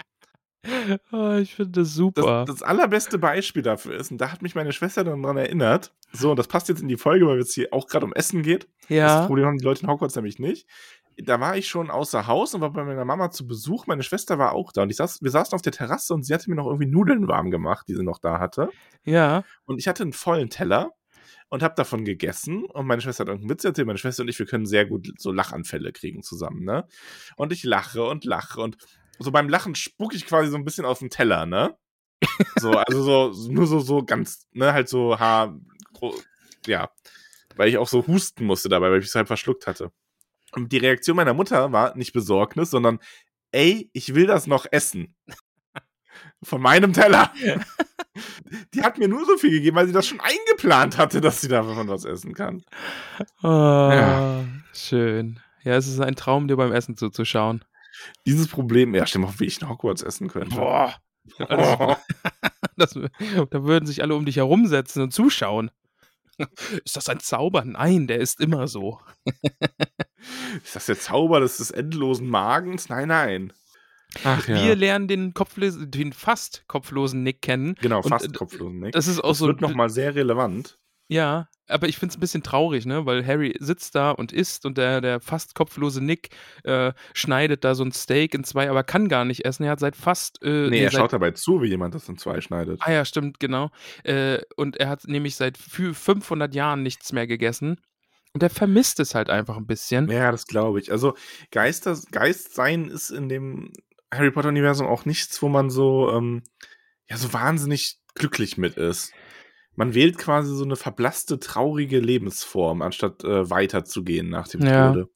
Oh, ich finde das Das, super. das allerbeste Beispiel dafür ist, und da hat mich meine Schwester dann dran erinnert, so, und das passt jetzt in die Folge, weil es hier auch gerade um Essen geht. Das ja. Problem haben die Leute in Hogwarts nämlich nicht. Da war ich schon außer Haus und war bei meiner Mama zu Besuch. Meine Schwester war auch da und ich saß, wir saßen auf der Terrasse und sie hatte mir noch irgendwie Nudeln warm gemacht, die sie noch da hatte. Ja. Und ich hatte einen vollen Teller und habe davon gegessen. Und meine Schwester hat irgendeinen Witz erzählt. Meine Schwester und ich, wir können sehr gut so Lachanfälle kriegen zusammen, ne? Und ich lache und lache und so beim Lachen spucke ich quasi so ein bisschen auf den Teller, ne? So, also so, nur so, so ganz, ne, halt so Haar, ja. Weil ich auch so husten musste dabei, weil ich es halt verschluckt hatte. Und die Reaktion meiner Mutter war nicht Besorgnis, sondern, ey, ich will das noch essen. Von meinem Teller. Die hat mir nur so viel gegeben, weil sie das schon eingeplant hatte, dass sie davon was essen kann. Oh, Ja. Schön. Ja, es ist ein Traum, dir beim Essen zuzuschauen. Dieses Problem, ja, stell mal vor, wie ich in Hogwarts essen könnte. Boah. Alles, das, da würden sich alle um dich herumsetzen und zuschauen. Ist das ein Zauber? Nein, der ist immer so. Ist das der Zauber des, des endlosen Magens? Nein, nein. Ach Wir lernen den, den fast kopflosen Nick kennen. genau, und, fast äh, kopflosen Nick. Das ist auch Das so. wird nochmal sehr relevant. Ja, aber ich finde es ein bisschen traurig, ne? Weil Harry sitzt da und isst und der, der fast kopflose Nick äh, schneidet da so ein Steak in zwei, aber kann gar nicht essen. Er hat seit fast. Äh, Nee, er seit, schaut dabei zu, wie jemand das in zwei schneidet. Ah ja, stimmt, genau. Äh, und er hat nämlich seit fü- 500 Jahren nichts mehr gegessen. Und er vermisst es halt einfach ein bisschen. Ja, das glaube ich. Also Geister, Geist sein ist in dem Harry Potter-Universum auch nichts, wo man so, ähm, ja, so wahnsinnig glücklich mit ist. Man wählt quasi so eine verblasste, traurige Lebensform, anstatt äh, weiterzugehen nach dem Ja. Tode.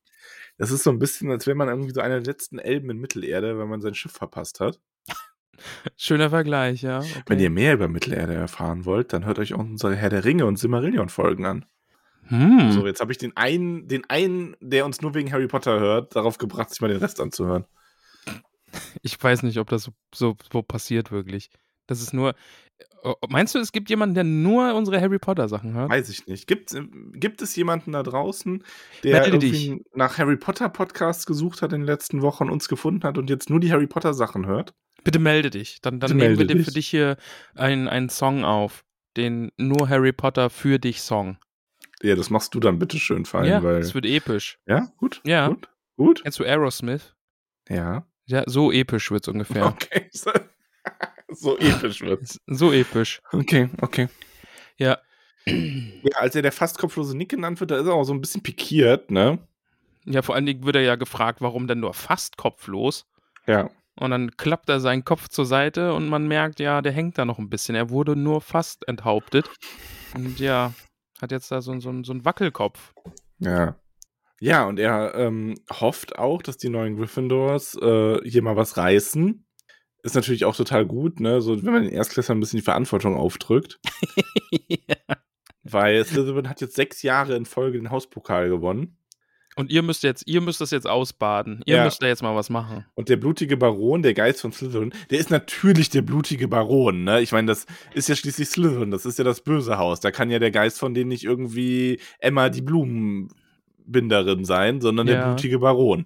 Das ist so ein bisschen, als wäre man irgendwie so einer der letzten Elben in Mittelerde, wenn man sein Schiff verpasst hat. Schöner Vergleich, ja. Okay. Wenn ihr mehr über Mittelerde erfahren wollt, dann hört euch auch unsere Herr der Ringe und Silmarillion-Folgen an. hm. So, jetzt habe ich den einen, den einen, der uns nur wegen Harry Potter hört, darauf gebracht, sich mal den Rest anzuhören. Ich weiß nicht, ob das so, so, so passiert wirklich. Das ist nur. äh, Meinst du, es gibt jemanden, der nur unsere Harry Potter Sachen hört? Weiß ich nicht. Gibt, gibt es jemanden da draußen, der Melde irgendwie nach Harry Potter Podcasts gesucht hat in den letzten Wochen, uns gefunden hat und jetzt nur die Harry Potter Sachen hört? Bitte melde dich. Dann, dann Bitte nehmen wir dir für dich. dich hier einen, einen Song auf. Den nur Harry Potter für dich Song. Ja, das machst du dann bitte schön fein, ja, weil. das wird episch. Ja, gut. Ja. Gut. Gut. Kennst du Aerosmith? Ja. Ja, so episch wird's ungefähr. Okay. So, episch wird's. So episch. Okay, okay. Ja. Ja, als er der fast kopflose Nick genannt wird, da ist er auch so ein bisschen pikiert, ne? Ja, vor allen Dingen wird er ja gefragt, warum denn nur fast kopflos? Ja. Und dann klappt er seinen Kopf zur Seite und man merkt, ja, der hängt da noch ein bisschen. Er wurde nur fast enthauptet. Und ja, hat jetzt da so, so, so einen Wackelkopf. Ja. Ja, und er ähm, hofft auch, dass die neuen Gryffindors äh, hier mal was reißen. Ist natürlich auch total gut, ne? So, wenn man den Erstklässlern ein bisschen die Verantwortung aufdrückt. Weil Slytherin hat jetzt sechs Jahre in Folge den Hauspokal gewonnen. Und ihr müsst jetzt, ihr müsst das jetzt ausbaden. Ihr Ja. müsst da jetzt mal was machen. Und der blutige Baron, der Geist von Slytherin, der ist natürlich der blutige Baron, ne? Ich meine, das ist ja schließlich Slytherin, das ist ja das böse Haus. Da kann ja der Geist von denen nicht irgendwie Emma die Blumenbinderin sein, sondern der Ja. blutige Baron.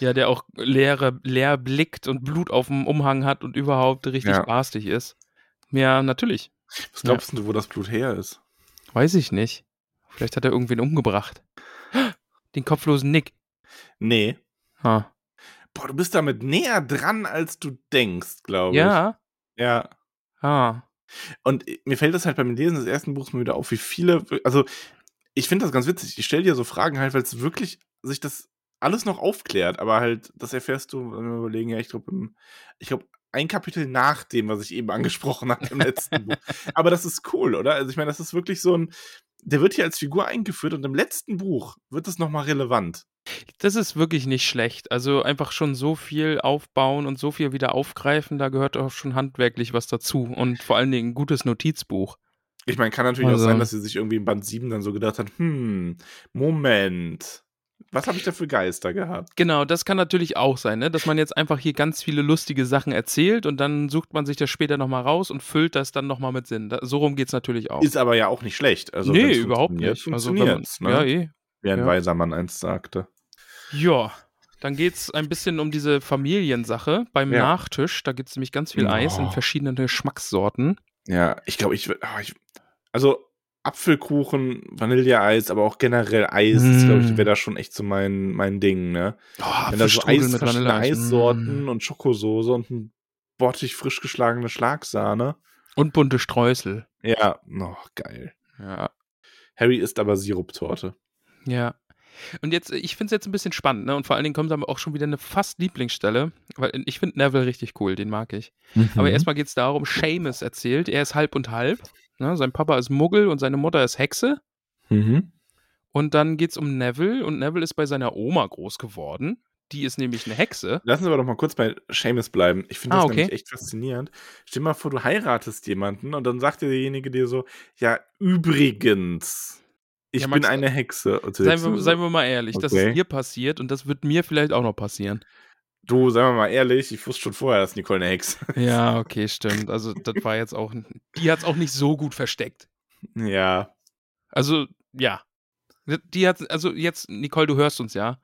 Ja, der auch leere, leer blickt und Blut auf dem Umhang hat und überhaupt richtig Ja. garstig ist. Ja, natürlich. Was glaubst du, wo das Blut her ist? Weiß ich nicht. Vielleicht hat er irgendwen umgebracht. Den kopflosen Nick. Nee. Ha. Boah, du bist damit näher dran, als du denkst, glaube ich. Ja. Ja. Ah. Und mir fällt das halt beim Lesen des ersten Buchs mal wieder auf, wie viele, also ich finde das ganz witzig. Ich stelle dir so Fragen halt, weil es wirklich sich das alles noch aufklärt, aber halt, das erfährst du, wenn wir überlegen, ja, ich glaube, ich glaube, ein Kapitel nach dem, was ich eben angesprochen habe im letzten Buch. Aber das ist cool, oder? Also ich meine, das ist wirklich so ein, der wird hier als Figur eingeführt und im letzten Buch wird das nochmal relevant. Das ist wirklich nicht schlecht. Also einfach schon so viel aufbauen und so viel wieder aufgreifen, da gehört auch schon handwerklich was dazu. Und vor allen Dingen ein gutes Notizbuch. Ich meine, kann natürlich Also- auch sein, dass sie sich irgendwie im Band 7 dann so gedacht hat, hm, Moment, was habe ich da für Geister gehabt? Genau, das kann natürlich auch sein, ne? dass man jetzt einfach hier ganz viele lustige Sachen erzählt und dann sucht man sich das später nochmal raus und füllt das dann nochmal mit Sinn. Da, so rum geht es natürlich auch. Ist aber ja auch nicht schlecht. Also, nee, überhaupt nicht. Also, wenn man, ne? Ja, eh. Wie ein ja. weiser Mann einst sagte. Ja, dann geht es ein bisschen um diese Familiensache beim Ja. Nachtisch. Da gibt es nämlich ganz viel Eis in Oh. verschiedenen Geschmackssorten. Ja, ich glaube, ich, ich. Also, Apfelkuchen, Vanilleeis, aber auch generell Eis, Mm. glaube ich, wäre da schon echt so mein, mein Ding, ne? Oh, Wenn da so Eis, verschiedene Eissorten mm. und Schokosoße und ein bottig frisch geschlagene Schlagsahne. Und bunte Streusel. Ja, oh, geil. Ja. Harry isst aber Siruptorte. Ja. Und jetzt, ich finde es jetzt ein bisschen spannend, ne? Und vor allen Dingen kommt dann auch schon wieder eine fast Lieblingsstelle, weil ich finde Neville richtig cool, den mag ich. Aber Mhm. erstmal geht es darum, Seamus erzählt, er ist halb und halb. Ne? Sein Papa ist Muggel und seine Mutter ist Hexe. Mhm. Und dann geht es um Neville und Neville ist bei seiner Oma groß geworden. Die ist nämlich eine Hexe. Lassen Sie aber doch mal kurz bei Seamus bleiben. Ich finde Ah, das okay. nämlich echt faszinierend. Stell dir mal vor, du heiratest jemanden und dann sagt dir derjenige dir so, ja, übrigens, ich Ja, bin eine Hexe. Seien wir, seien wir mal ehrlich, das Okay. ist dir passiert und das wird mir vielleicht auch noch passieren. Du, sagen wir mal ehrlich, ich wusste schon vorher, dass Nicole eine Hexe Ja, okay, stimmt. Also, das war jetzt auch. Die hat es auch nicht so gut versteckt. Ja. Also, ja. Die hat, also jetzt, Nicole, du hörst uns ja.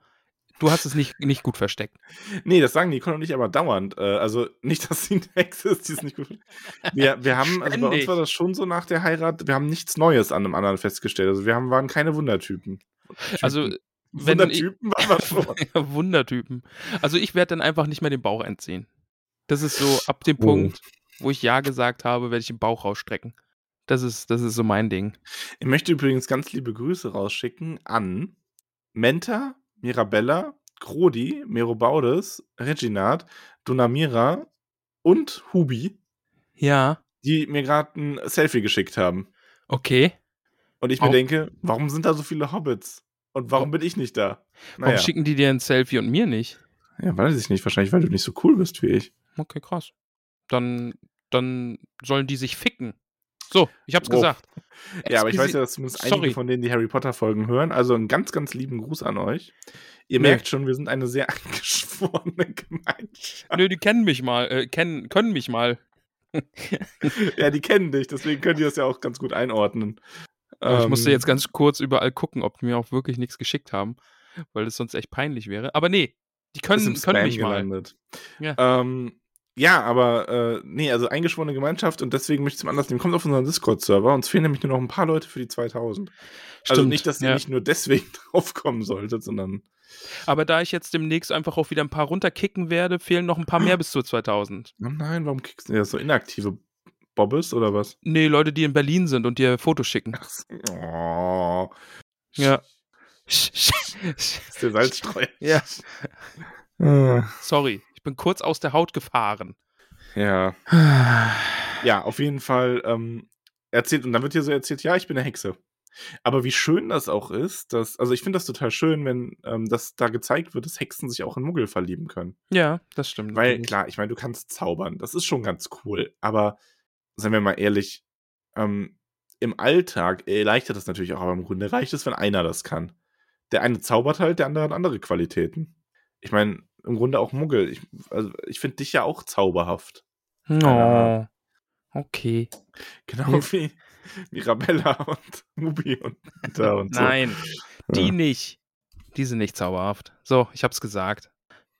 Du hast es nicht, nicht gut versteckt. Nee, das sagen Nicole und ich aber dauernd. Äh, also nicht, dass sie Hexe ist, die ist nicht gut. Wir, wir haben, also bei uns war das schon so nach der Heirat, wir haben nichts Neues an einem anderen festgestellt. Also wir haben, waren keine Wundertypen. Also, Typen. wenn Wundertypen waren wir schon. Wundertypen. Also, ich werde dann einfach nicht mehr den Bauch entziehen. Das ist so ab dem Oh. Punkt, wo ich Ja gesagt habe, werde ich den Bauch rausstrecken. Das ist, das ist so mein Ding. Ich möchte übrigens ganz liebe Grüße rausschicken an Menta, Mirabella, Grodi, Merobaudes, Reginat, Dunamira und Hubi, Ja, die mir gerade ein Selfie geschickt haben. okay. Und ich mir Auch- denke, warum sind da so viele Hobbits? Und warum bin ich nicht da? Warum Naja. schicken die dir ein Selfie und mir nicht? Ja, weiß ich nicht. Wahrscheinlich, weil du nicht so cool bist wie ich. Okay, krass. Dann, dann sollen die sich ficken. So, ich hab's Wow. gesagt. Ja, aber ich weiß ja, dass zumindest einige Sorry. von denen die Harry Potter Folgen hören. Also einen ganz, ganz lieben Gruß an euch. Ihr Nee. merkt schon, wir sind eine sehr eingeschworene Gemeinschaft. Nö, die kennen mich mal, äh, kennen, können mich mal. Ja, die kennen dich, deswegen können die das ja auch ganz gut einordnen. Aber ich musste Ähm, jetzt ganz kurz überall gucken, ob die mir auch wirklich nichts geschickt haben, weil es sonst echt peinlich wäre. Aber nee, die können, können mich mal. gelandet. Ja. Ähm, ja, aber äh, nee, also eingeschworene Gemeinschaft und deswegen möchte ich zum Anlass nehmen, kommt auf unseren Discord-Server. Uns fehlen nämlich nur noch ein paar Leute für die 2000. Also Stimmt, nicht, dass ihr ja. nicht nur deswegen draufkommen solltet, sondern Aber da ich jetzt demnächst einfach auch wieder ein paar runterkicken werde, fehlen noch ein paar mehr bis zu 2000. oh nein, warum kickst du ja so inaktive Bobbes oder was? Nee, Leute, die in Berlin sind und dir Fotos schicken. Ach so. Oh, Ja. ist der Salzstreuer. ja. Ah, Sorry, bin kurz aus der Haut gefahren. Ja. Ja, auf jeden Fall ähm, erzählt, und dann wird hier so erzählt, ja, ich bin eine Hexe. Aber wie schön das auch ist, dass, also ich finde das total schön, wenn ähm, das da gezeigt wird, dass Hexen sich auch in Muggel verlieben können. Ja, das stimmt. Weil natürlich. klar, ich meine, du kannst zaubern, das ist schon ganz cool, aber seien wir mal ehrlich, ähm, im Alltag erleichtert das natürlich auch, aber im Grunde reicht es, wenn einer das kann. Der eine zaubert halt, der andere hat andere Qualitäten. Ich meine, im Grunde auch Muggel. Ich, also ich finde dich ja auch zauberhaft. Oh, okay. Genau wie Mirabella und Mubi und da und so. Nein, die Ja. nicht. Die sind nicht zauberhaft. So, ich hab's gesagt.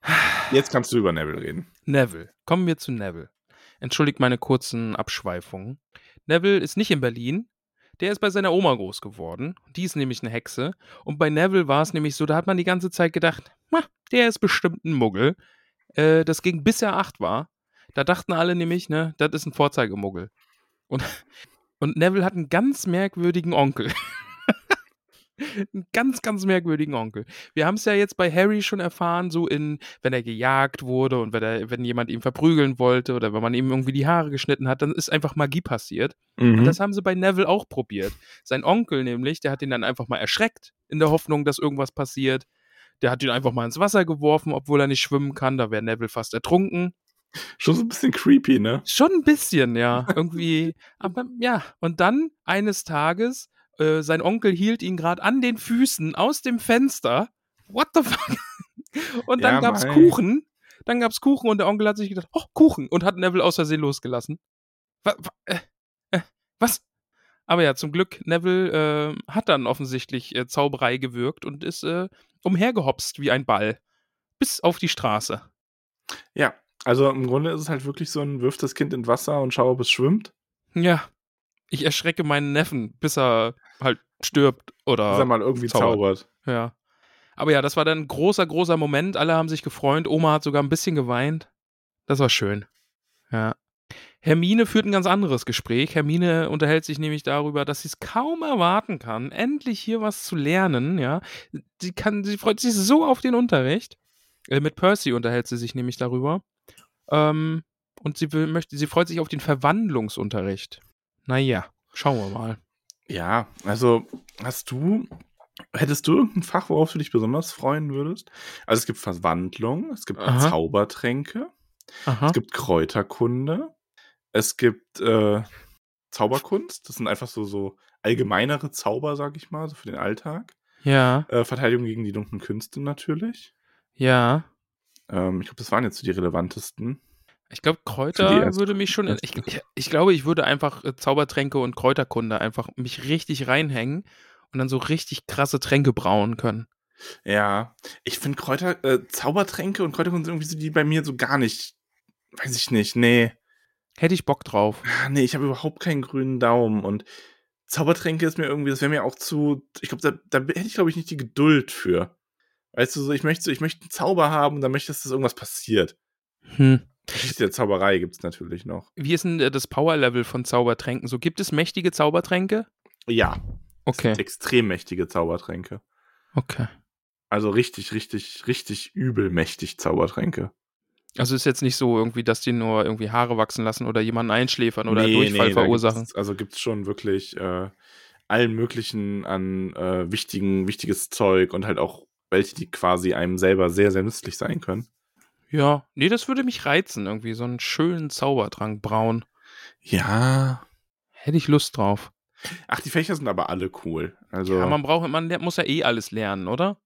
Jetzt kannst du über Neville reden. Neville. Kommen wir zu Neville. Entschuldigt meine kurzen Abschweifungen. Neville ist nicht in Berlin. Der ist bei seiner Oma groß geworden. Die ist nämlich eine Hexe. Und bei Neville war es nämlich so, da hat man die ganze Zeit gedacht, "Ma, der ist bestimmt ein Muggel. Äh, das ging bis er acht war. Da dachten alle nämlich, ne, das ist ein Vorzeigemuggel. Und, und Neville hat einen ganz merkwürdigen Onkel. einen ganz, ganz merkwürdigen Onkel. Wir haben es ja jetzt bei Harry schon erfahren, so in, wenn er gejagt wurde und wenn, er, wenn jemand ihn verprügeln wollte oder wenn man ihm irgendwie die Haare geschnitten hat, dann ist einfach Magie passiert. Und Mhm. das haben sie bei Neville auch probiert. Sein Onkel nämlich, der hat ihn dann einfach mal erschreckt, in der Hoffnung, dass irgendwas passiert. Der hat ihn einfach mal ins Wasser geworfen, obwohl er nicht schwimmen kann. Da wäre Neville fast ertrunken. Schon so ein bisschen creepy, ne? Schon ein bisschen, ja. Irgendwie. Aber ja. Und dann eines Tages, äh, sein Onkel hielt ihn gerade an den Füßen aus dem Fenster. What the fuck? Und dann Ja, gab's mei. Kuchen. Dann gab's Kuchen und der Onkel hat sich gedacht, oh, Kuchen. Und hat Neville aus Versehen losgelassen. Wa, wa, äh, äh, was? Aber ja, zum Glück, Neville äh, hat dann offensichtlich äh, Zauberei gewirkt und ist äh, umhergehopst wie ein Ball. Bis auf die Straße. Ja, also im Grunde ist es halt wirklich so ein wirft das Kind in Wasser und schau, ob es schwimmt. Ja. Ich erschrecke meinen Neffen, bis er halt stirbt oder. Er mal irgendwie zaubert. zaubert. Ja. Aber ja, das war dann ein großer, großer Moment. Alle haben sich gefreut. Oma hat sogar ein bisschen geweint. Das war schön. Ja. Hermine führt ein ganz anderes Gespräch. Hermine unterhält sich nämlich darüber, dass sie es kaum erwarten kann, endlich hier was zu lernen. Ja, sie kann, sie freut sich so auf den Unterricht. Äh, mit Percy unterhält sie sich nämlich darüber. Ähm, und sie will, möchte, sie freut sich auf den Verwandlungsunterricht. Naja, schauen wir mal. Ja, also hast du, hättest du irgendein Fach, worauf du dich besonders freuen würdest? Also es gibt Verwandlung, es gibt Aha. Zaubertränke, Aha. es gibt Kräuterkunde, es gibt äh, Zauberkunst, das sind einfach so, so allgemeinere Zauber, sag ich mal, so für den Alltag. Ja, Äh, Verteidigung gegen die dunklen Künste natürlich. ja. Ähm, ich glaube, das waren jetzt so die relevantesten. Ich glaube, Kräuter würde mich schon. Ich, ich, ich glaube, ich würde einfach äh, Zaubertränke und Kräuterkunde einfach mich richtig reinhängen und dann so richtig krasse Tränke brauen können. Ja, ich finde Kräuter, äh, Zaubertränke und Kräuterkunst sind irgendwie so die bei mir so gar nicht, weiß ich nicht, nee. Hätte ich Bock drauf. Ah, Nee, ich habe überhaupt keinen grünen Daumen und Zaubertränke ist mir irgendwie, das wäre mir auch zu, ich glaube, da, da hätte ich glaube ich nicht die Geduld für. Weißt du, so, ich möchte, so, ich möchte einen Zauber haben und dann möchte ich, dass irgendwas passiert. Hm. Geschichte der Zauberei gibt es natürlich noch. Wie ist denn äh, das Power-Level von Zaubertränken? So gibt es mächtige Zaubertränke? Ja, es Okay, gibt extrem mächtige Zaubertränke. okay. Also richtig, richtig, richtig übel mächtig Zaubertränke. Also ist jetzt nicht so irgendwie, dass die nur irgendwie Haare wachsen lassen oder jemanden einschläfern oder Nee, Durchfall nee, verursachen. Gibt's, also gibt es schon wirklich äh, allen möglichen an äh, wichtigen, wichtiges Zeug und halt auch welche, die quasi einem selber sehr, sehr nützlich sein können. Ja, nee, das würde mich reizen, irgendwie so einen schönen Zaubertrank braun. Ja. Hätte ich Lust drauf. Ach, die Fächer sind aber alle cool. Also, Ja, ja, man braucht, man muss ja eh alles lernen, oder?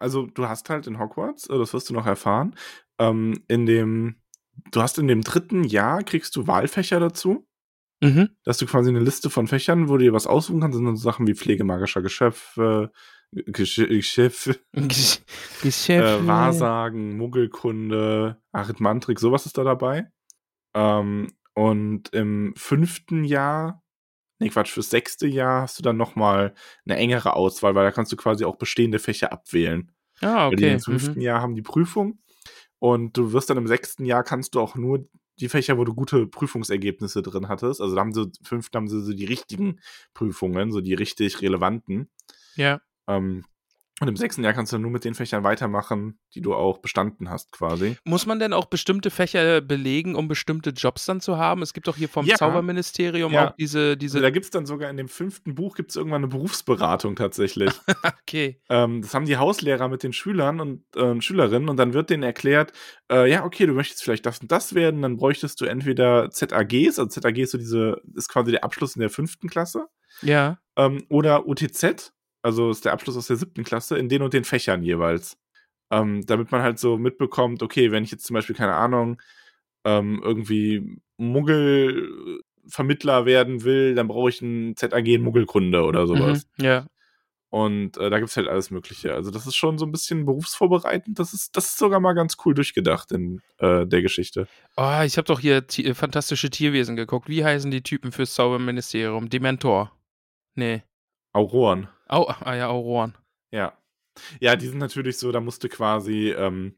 also du hast halt in Hogwarts, äh, das wirst du noch erfahren, ähm, in dem, du hast in dem dritten Jahr, kriegst du Wahlfächer dazu. Mhm. dass du quasi eine Liste von Fächern, wo du dir was aussuchen kannst, sind dann so Sachen wie Pflege magischer Geschöpfe, Gesch Geschöpfe, Geschäft. äh, Wahrsagen, Muggelkunde, Arithmantrik, sowas ist da dabei. Ähm, und im fünften Jahr, nee, Quatsch, fürs sechste Jahr hast du dann nochmal eine engere Auswahl, weil da kannst du quasi auch bestehende Fächer abwählen. Ah, Weil die okay. im fünften Mhm. Jahr haben die Prüfung und du wirst dann im sechsten Jahr kannst du auch nur die Fächer, wo du gute Prüfungsergebnisse drin hattest. Also da haben sie, im fünften haben sie so die richtigen Prüfungen, so die richtig relevanten. Ja. Ähm, Und im sechsten Jahr kannst du nur mit den Fächern weitermachen, die du auch bestanden hast, quasi. Muss man denn auch bestimmte Fächer belegen, um bestimmte Jobs dann zu haben? Es gibt doch hier vom Ja. Zauberministerium Ja. auch diese, diese. Also da gibt es dann sogar in dem fünften Buch gibt's irgendwann eine Berufsberatung tatsächlich. okay. ähm, das haben die Hauslehrer mit den Schülern und äh, Schülerinnen und dann wird denen erklärt, äh, ja, okay, du möchtest vielleicht das und das werden, dann bräuchtest du entweder ZAGs, also ZAG ist so diese, ist quasi der Abschluss in der fünften Klasse, Ja. ähm, oder UTZ, also ist der Abschluss aus der siebten Klasse, in den und den Fächern jeweils. Ähm, damit man halt so mitbekommt, okay, wenn ich jetzt zum Beispiel, keine Ahnung, ähm, irgendwie Muggelvermittler werden will, dann brauche ich ein ZAG in Muggelkunde oder sowas. Mhm. Ja. Und äh, da gibt's halt alles Mögliche. Also, das ist schon so ein bisschen berufsvorbereitend. Das ist, das ist sogar mal ganz cool durchgedacht in äh, der Geschichte. Oh, ich habe doch hier Ti- äh, fantastische Tierwesen geguckt. Wie heißen die Typen fürs Zauberministerium? Dementor. Nee. Auroren. Au, ah ja, Auroren. Ja. Ja, die sind natürlich so, da musste quasi, ähm,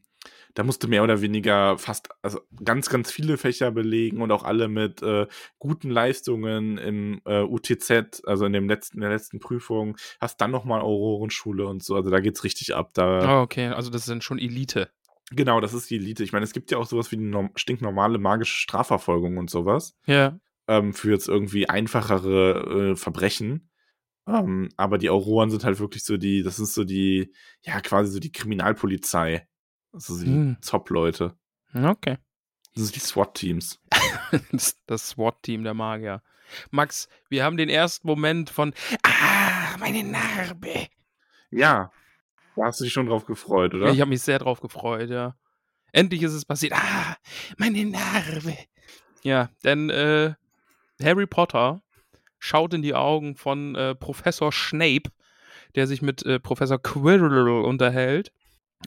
da musste mehr oder weniger fast, also ganz, ganz viele Fächer belegen und auch alle mit äh, guten Leistungen im äh, UTZ, also in dem letzten, in der letzten Prüfung, hast dann nochmal Aurorenschule und so. Also da geht's richtig ab. Da, Oh, okay, also das sind schon Elite. Genau, das ist die Elite. Ich meine, es gibt ja auch sowas wie eine norm stinknormale magische Strafverfolgung und sowas. Ja. ähm, für jetzt irgendwie einfachere äh, Verbrechen. Ähm, aber die Auroren sind halt wirklich so die, das sind so die, ja, quasi so die Kriminalpolizei. Also so die Hm. Top-Leute. Okay. Das sind die SWAT-Teams. Das, das SWAT-Team der Magier. Max, wir haben den ersten Moment von Ah, meine Narbe. Ja. Da hast du dich schon drauf gefreut, oder? Ich habe mich sehr drauf gefreut, ja. Endlich ist es passiert. Ah, meine Narbe. Ja, denn äh, Harry Potter schaut in die Augen von äh, Professor Snape, der sich mit äh, Professor Quirrell unterhält.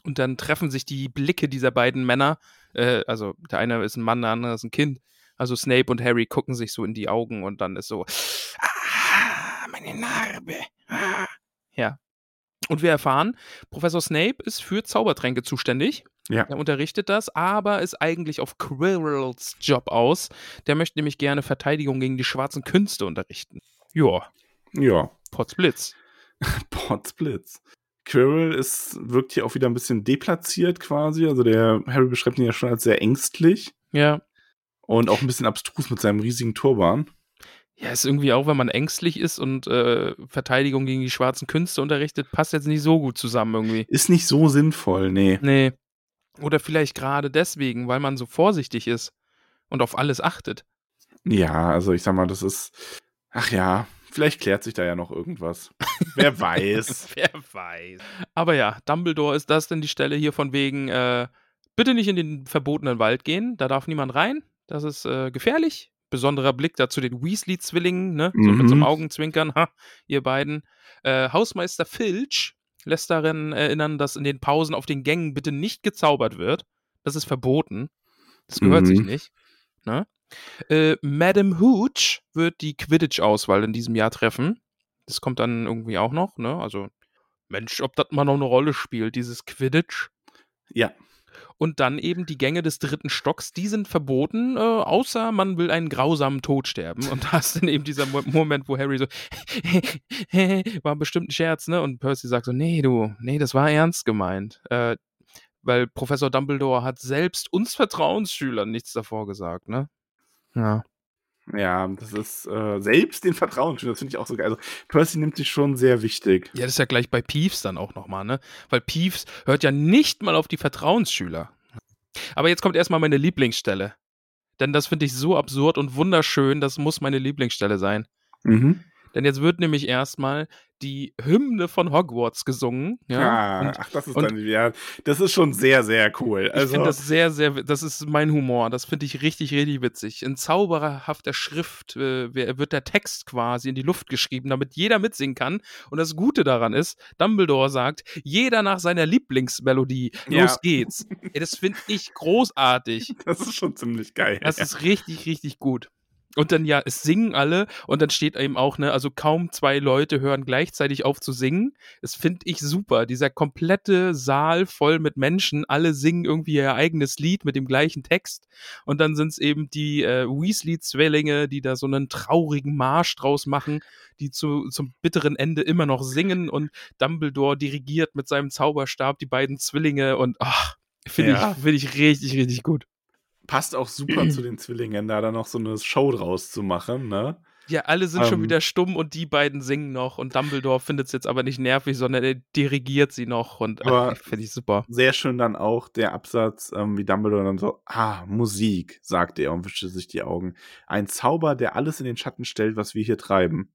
Und dann treffen sich die Blicke dieser beiden Männer. Äh, also der eine ist ein Mann, der andere ist ein Kind. Also Snape und Harry gucken sich so in die Augen und dann ist so, ah, meine Narbe. Ah. Ja. Und wir erfahren, Professor Snape ist für Zaubertränke zuständig. Ja. Er unterrichtet das, aber ist eigentlich auf Quirrells Job aus. Der möchte nämlich gerne Verteidigung gegen die schwarzen Künste unterrichten. Ja, Ja. Potzblitz. Potsblitz. Quirrell ist, wirkt hier auch wieder ein bisschen deplatziert quasi. Also der Harry beschreibt ihn ja schon als sehr ängstlich Ja. und auch ein bisschen abstrus mit seinem riesigen Turban. Ja, ist irgendwie auch, wenn man ängstlich ist und äh, Verteidigung gegen die schwarzen Künste unterrichtet, passt jetzt nicht so gut zusammen irgendwie. Ist nicht so sinnvoll, nee. Nee. Oder vielleicht gerade deswegen, weil man so vorsichtig ist und auf alles achtet. Ja, also ich sag mal, das ist. Ach ja, vielleicht klärt sich da ja noch irgendwas. Wer weiß. Wer weiß. Aber ja, Dumbledore ist das denn die Stelle hier von wegen, äh, bitte nicht in den verbotenen Wald gehen, da darf niemand rein, das ist äh, gefährlich. Besonderer Blick dazu den Weasley-Zwillingen, ne? So mit so einem Mhm. Augenzwinkern, ha, ihr beiden. Äh, Hausmeister Filch lässt darin erinnern, dass in den Pausen auf den Gängen bitte nicht gezaubert wird. Das ist verboten. Das gehört Mhm. sich nicht. Ne? Äh, Madame Hooch wird die Quidditch-Auswahl in diesem Jahr treffen. Das kommt dann irgendwie auch noch, ne? Also, Mensch, ob das mal noch eine Rolle spielt, dieses Quidditch. Ja. Und dann eben die Gänge des dritten Stocks, die sind verboten, äh, außer man will einen grausamen Tod sterben. Und da ist dann eben dieser Mo Moment, wo Harry so, war bestimmt ein Scherz, ne? Und Percy sagt so, nee, du, nee, das war ernst gemeint. Äh, weil Professor Dumbledore hat selbst uns Vertrauensschülern nichts davor gesagt, ne? Ja. Ja, das ist äh, selbst den Vertrauen, das finde ich auch so geil. Also Percy nimmt sich schon sehr wichtig. Ja, das ist ja gleich bei Peeves dann auch nochmal, ne? Weil Peeves hört ja nicht mal auf die Vertrauensschüler. Aber jetzt kommt erstmal meine Lieblingsstelle. Denn das finde ich so absurd und wunderschön, das muss meine Lieblingsstelle sein. Mhm. Denn jetzt wird nämlich erstmal die Hymne von Hogwarts gesungen. Ja? ah, und ach, das ist und- dann, ja, das ist schon sehr, sehr cool. ich Also, finde das sehr, sehr, das ist mein Humor. Das finde ich richtig, richtig witzig. In zauberhafter Schrift äh, wird der Text quasi in die Luft geschrieben, damit jeder mitsingen kann. Und das Gute daran ist, Dumbledore sagt, jeder nach seiner Lieblingsmelodie. Los Ja. geht's. Ey, das finde ich großartig. das ist schon ziemlich geil. Das ja. ist richtig, richtig gut. Und dann ja, es singen alle und dann steht eben auch, ne, also kaum zwei Leute hören gleichzeitig auf zu singen. Das finde ich super. Dieser komplette Saal voll mit Menschen, alle singen irgendwie ihr eigenes Lied mit dem gleichen Text. Und dann sind es eben die äh, Weasley-Zwillinge, die da so einen traurigen Marsch draus machen, die zu, zum bitteren Ende immer noch singen und Dumbledore dirigiert mit seinem Zauberstab die beiden Zwillinge und ach, finde Ja. ich, finde ich richtig, richtig gut. Passt auch super zu den Zwillingen, da dann noch so eine Show draus zu machen, ne? Ja, alle sind schon Ähm. wieder stumm und die beiden singen noch und Dumbledore findet es jetzt aber nicht nervig, sondern er dirigiert sie noch und finde ich super. Sehr schön dann auch der Absatz, ähm, wie Dumbledore dann so, ah, Musik, sagte er und wischte sich die Augen. Ein Zauber, der alles in den Schatten stellt, was wir hier treiben.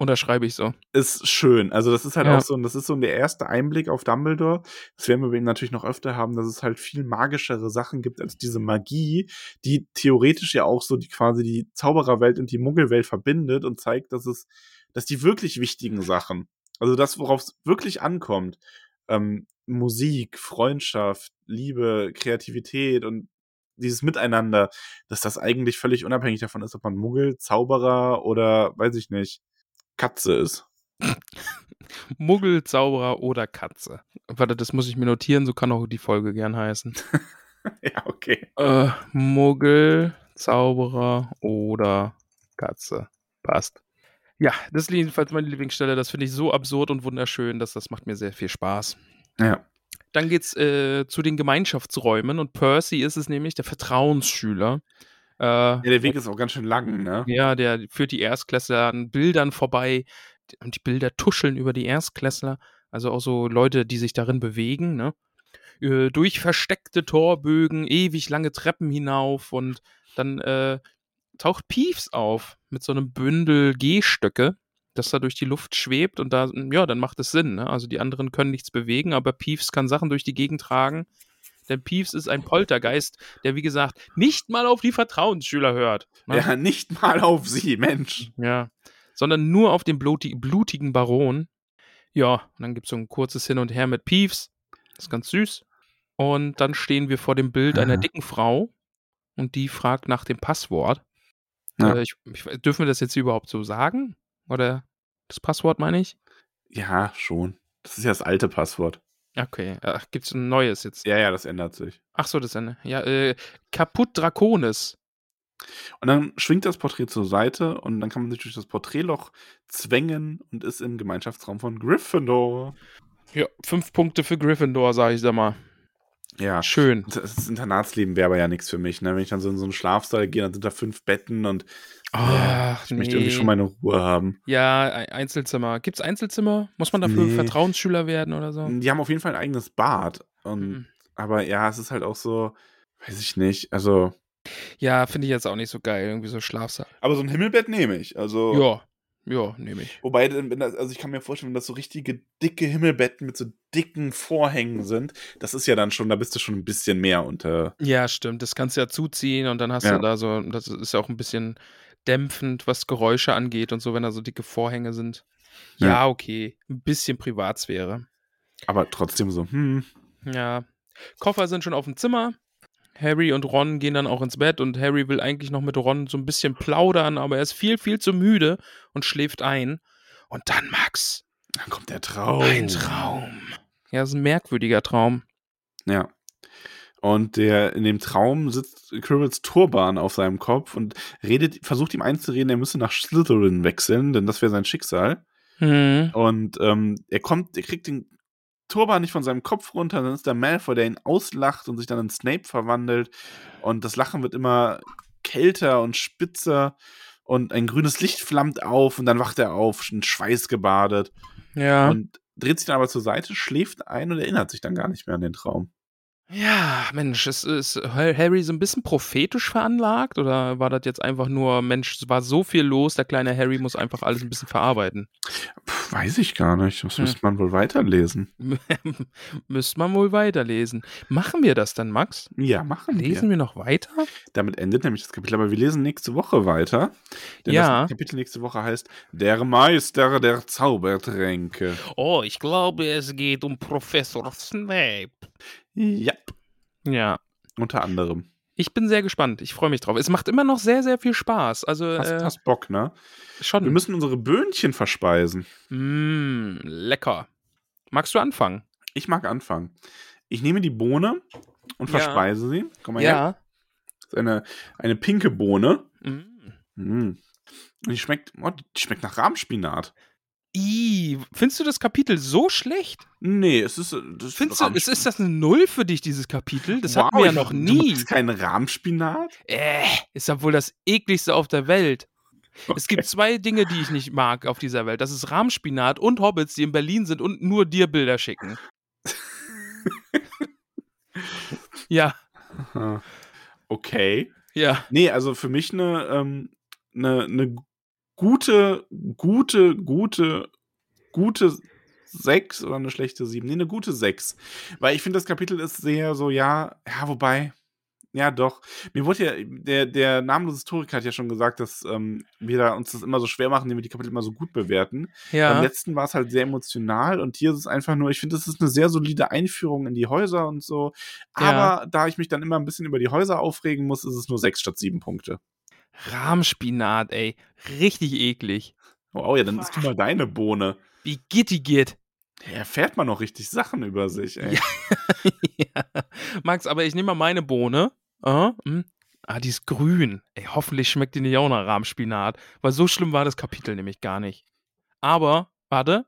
Unterschreibe ich so. Ist schön. Also das ist halt Ja. auch so, das ist so der erste Einblick auf Dumbledore. Das werden wir bei ihm natürlich noch öfter haben, dass es halt viel magischere Sachen gibt als diese Magie, die theoretisch ja auch so die quasi die Zaubererwelt und die Muggelwelt verbindet und zeigt, dass es, dass die wirklich wichtigen Sachen, also das, worauf es wirklich ankommt, ähm, Musik, Freundschaft, Liebe, Kreativität und dieses Miteinander, dass das eigentlich völlig unabhängig davon ist, ob man Muggel, Zauberer oder weiß ich nicht, Katze ist. Muggel, Zauberer oder Katze. Warte, das muss ich mir notieren, so kann auch die Folge gern heißen. ja, okay. Äh, Muggel, Zauberer oder Katze. Passt. Ja, das ist jedenfalls meine Lieblingsstelle. Das finde ich so absurd und wunderschön, dass das macht mir sehr viel Spaß. Ja. Dann geht's äh, zu den Gemeinschaftsräumen und Percy ist es nämlich, der Vertrauensschüler. Äh, Ja, der Weg ist auch ganz schön lang, ne? ja, der führt die Erstklässler an Bildern vorbei und die Bilder tuscheln über die Erstklässler. Also auch so Leute, die sich darin bewegen, ne? Äh, durch versteckte Torbögen, ewig lange Treppen hinauf und dann äh, taucht Peeves auf mit so einem Bündel Gehstöcke, das da durch die Luft schwebt und da, ja, dann macht es Sinn, ne? Also die anderen können nichts bewegen, aber Peeves kann Sachen durch die Gegend tragen. Denn Peeves ist ein Poltergeist, der, wie gesagt, nicht mal auf die Vertrauensschüler hört. ne? Ja, nicht mal auf sie, Mensch. Ja, sondern nur auf den bluti blutigen Baron. Ja, und dann gibt es so ein kurzes Hin und Her mit Peeves. Das ist ganz süß. Und dann stehen wir vor dem Bild einer dicken Frau und die fragt nach dem Passwort. Ja. Äh, ich, ich, dürfen wir das jetzt überhaupt so sagen? Oder das Passwort meine ich? Ja, schon. Das ist ja das alte Passwort. Okay, äh, gibt es ein neues jetzt? Ja, ja, das ändert sich. Ach so, das eine. Ja, äh, kaputt Draconis. Und dann schwingt das Porträt zur Seite und dann kann man sich durch das Porträtloch zwängen und ist im Gemeinschaftsraum von Gryffindor. Ja, fünf Punkte für Gryffindor, sage ich da mal. Ja, Schön. das das Internatsleben wäre aber ja nichts für mich. Ne? Wenn ich dann so in so einen Schlafsaal gehe, dann sind da fünf Betten und Ach, ich möchte irgendwie schon meine Ruhe haben. Ja, Ei- Einzelzimmer. Gibt's Einzelzimmer? Muss man dafür Nee. Vertrauensschüler werden oder so? Die haben auf jeden Fall ein eigenes Bad. Und, Mhm. Aber ja, es ist halt auch so, weiß ich nicht. Also, Ja, finde ich jetzt auch nicht so geil, irgendwie so Schlafsaal. aber so ein Himmelbett nehme ich. Also, Ja, ja, nehme ich. Wobei, also ich kann mir vorstellen, wenn das so richtige dicke Himmelbetten mit so dicken Vorhängen sind, das ist ja dann schon, da bist du schon ein bisschen mehr unter. Ja, stimmt. Das kannst du ja zuziehen und dann hast Ja. du da so, das ist ja auch ein bisschen dämpfend, was Geräusche angeht und so, wenn da so dicke Vorhänge sind. Ja, Ja. okay. Ein bisschen Privatsphäre. Aber trotzdem so, hm. Ja. Koffer sind schon auf dem Zimmer. Harry und Ron gehen dann auch ins Bett und Harry will eigentlich noch mit Ron so ein bisschen plaudern, aber er ist viel, viel zu müde und schläft ein. Und dann, Max, Dann kommt der Traum. ein Traum. Ja, das ist ein merkwürdiger Traum. Ja. Und der in dem Traum sitzt Quirrells Turban auf seinem Kopf und redet, versucht ihm einzureden, er müsse nach Slytherin wechseln, denn das wäre sein Schicksal. Hm. Und ähm, er kommt, er kriegt den Turban nicht von seinem Kopf runter, dann ist der Malfoy, der ihn auslacht und sich dann in Snape verwandelt. Und das Lachen wird immer kälter und spitzer und ein grünes Licht flammt auf und dann wacht er auf, in Schweiß gebadet Ja. und dreht sich dann aber zur Seite, schläft ein und erinnert sich dann gar nicht mehr an den Traum. Ja, Mensch, ist, ist Harry so ein bisschen prophetisch veranlagt oder war das jetzt einfach nur, Mensch, es war so viel los, der kleine Harry muss einfach alles ein bisschen verarbeiten? Puh, weiß ich gar nicht. Das Hm. müsste man wohl weiterlesen. Müsste man wohl weiterlesen. Machen wir das dann, Max? Ja, machen Lesen wir. wir noch weiter? Damit endet nämlich das Kapitel, aber wir lesen nächste Woche weiter. Denn Ja. das Kapitel nächste Woche heißt Der Meister der Zaubertränke. Oh, ich glaube, es geht um Professor Snape. Ja, Ja. unter anderem. Ich bin sehr gespannt. Ich freue mich drauf. Es macht immer noch sehr, sehr viel Spaß. Also Hast, äh, hast Bock, ne? schon. Wir müssen unsere Böhnchen verspeisen. Mm, lecker. Magst du anfangen? Ich mag anfangen. Ich nehme die Bohne und Ja. verspeise sie. Komm mal her. Das ist eine, eine pinke Bohne. Mm. Mm. Und die schmeckt, oh, die schmeckt nach Rahmspinat. I, findest du das Kapitel so schlecht? Nee, es ist. äh, Das Findest du, ist, ist das eine Null für dich, dieses Kapitel? Das Wow, hatten wir ja noch nie. magst keinen Rahmspinat? Äh, ist ja wohl das ekligste auf der Welt. Es Okay. gibt zwei Dinge, die ich nicht mag auf dieser Welt. Das ist Rahmspinat und Hobbits, die in Berlin sind und nur dir Bilder schicken. ja. Okay. ja. Nee, also für mich eine, ähm, eine, eine gute, gute, gute, gute 6 oder eine schlechte 7. Nee, eine gute 6. Weil ich finde, das Kapitel ist sehr so, ja, ja, wobei, ja, doch. Mir wurde ja, der, der namenlose Historiker hat ja schon gesagt, dass ähm, wir da uns das immer so schwer machen, indem wir die Kapitel immer so gut bewerten. Beim Ja, letzten war es halt sehr emotional und hier ist es einfach nur, ich finde, das ist eine sehr solide Einführung in die Häuser und so. Aber da ich mich dann immer ein bisschen über die Häuser aufregen muss, ist es nur 6 statt 7 Punkte. Rahmspinat, ey. Richtig eklig. Wow, ja, dann isst du mal deine Bohne. Wie gitti geht. Da erfährt man noch richtig Sachen über sich, ey. ja. Max, aber ich nehme mal meine Bohne. Ah, hm. ah, die ist grün. Ey, hoffentlich schmeckt die nicht auch nach Rahmspinat. Weil so schlimm war das Kapitel nämlich gar nicht. Aber, warte.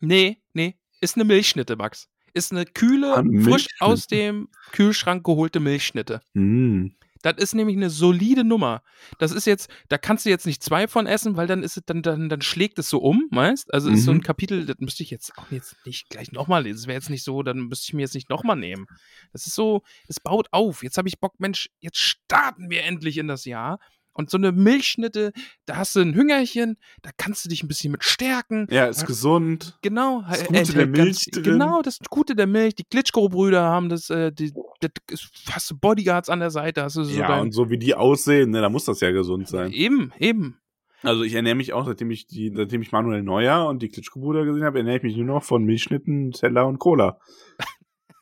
Nee, nee. Ist eine Milchschnitte, Max. Ist eine kühle, Ah, frisch aus dem Kühlschrank geholte Milchschnitte. Mm. Das ist nämlich eine solide Nummer. Das ist jetzt, da kannst du jetzt nicht zwei von essen, weil dann ist es, dann, dann, dann schlägt es so um, weißt? Also ist so ein Mhm. Kapitel, das müsste ich jetzt auch jetzt nicht gleich nochmal lesen. Das wäre jetzt nicht so, dann müsste ich mir jetzt nicht nochmal nehmen. Das ist so, das baut auf. Jetzt habe ich Bock, Mensch, jetzt starten wir endlich in das Jahr. Und so eine Milchschnitte, da hast du ein Hüngerchen, da kannst du dich ein bisschen mit stärken. Ja, ist gesund. Genau, Das äh, Gute enthält der Milch drin. Genau, das Gute der Milch. Die Klitschko-Brüder haben das, äh, die, das ist, hast du Bodyguards an der Seite, hast du so ja, dein, und so wie die aussehen, ne, da muss das ja gesund sein. Eben, eben. Also ich ernähre mich auch, seitdem ich die, seitdem ich Manuel Neuer und die Klitschko-Brüder gesehen habe, ernähre ich mich nur noch von Milchschnitten, Teller und Cola.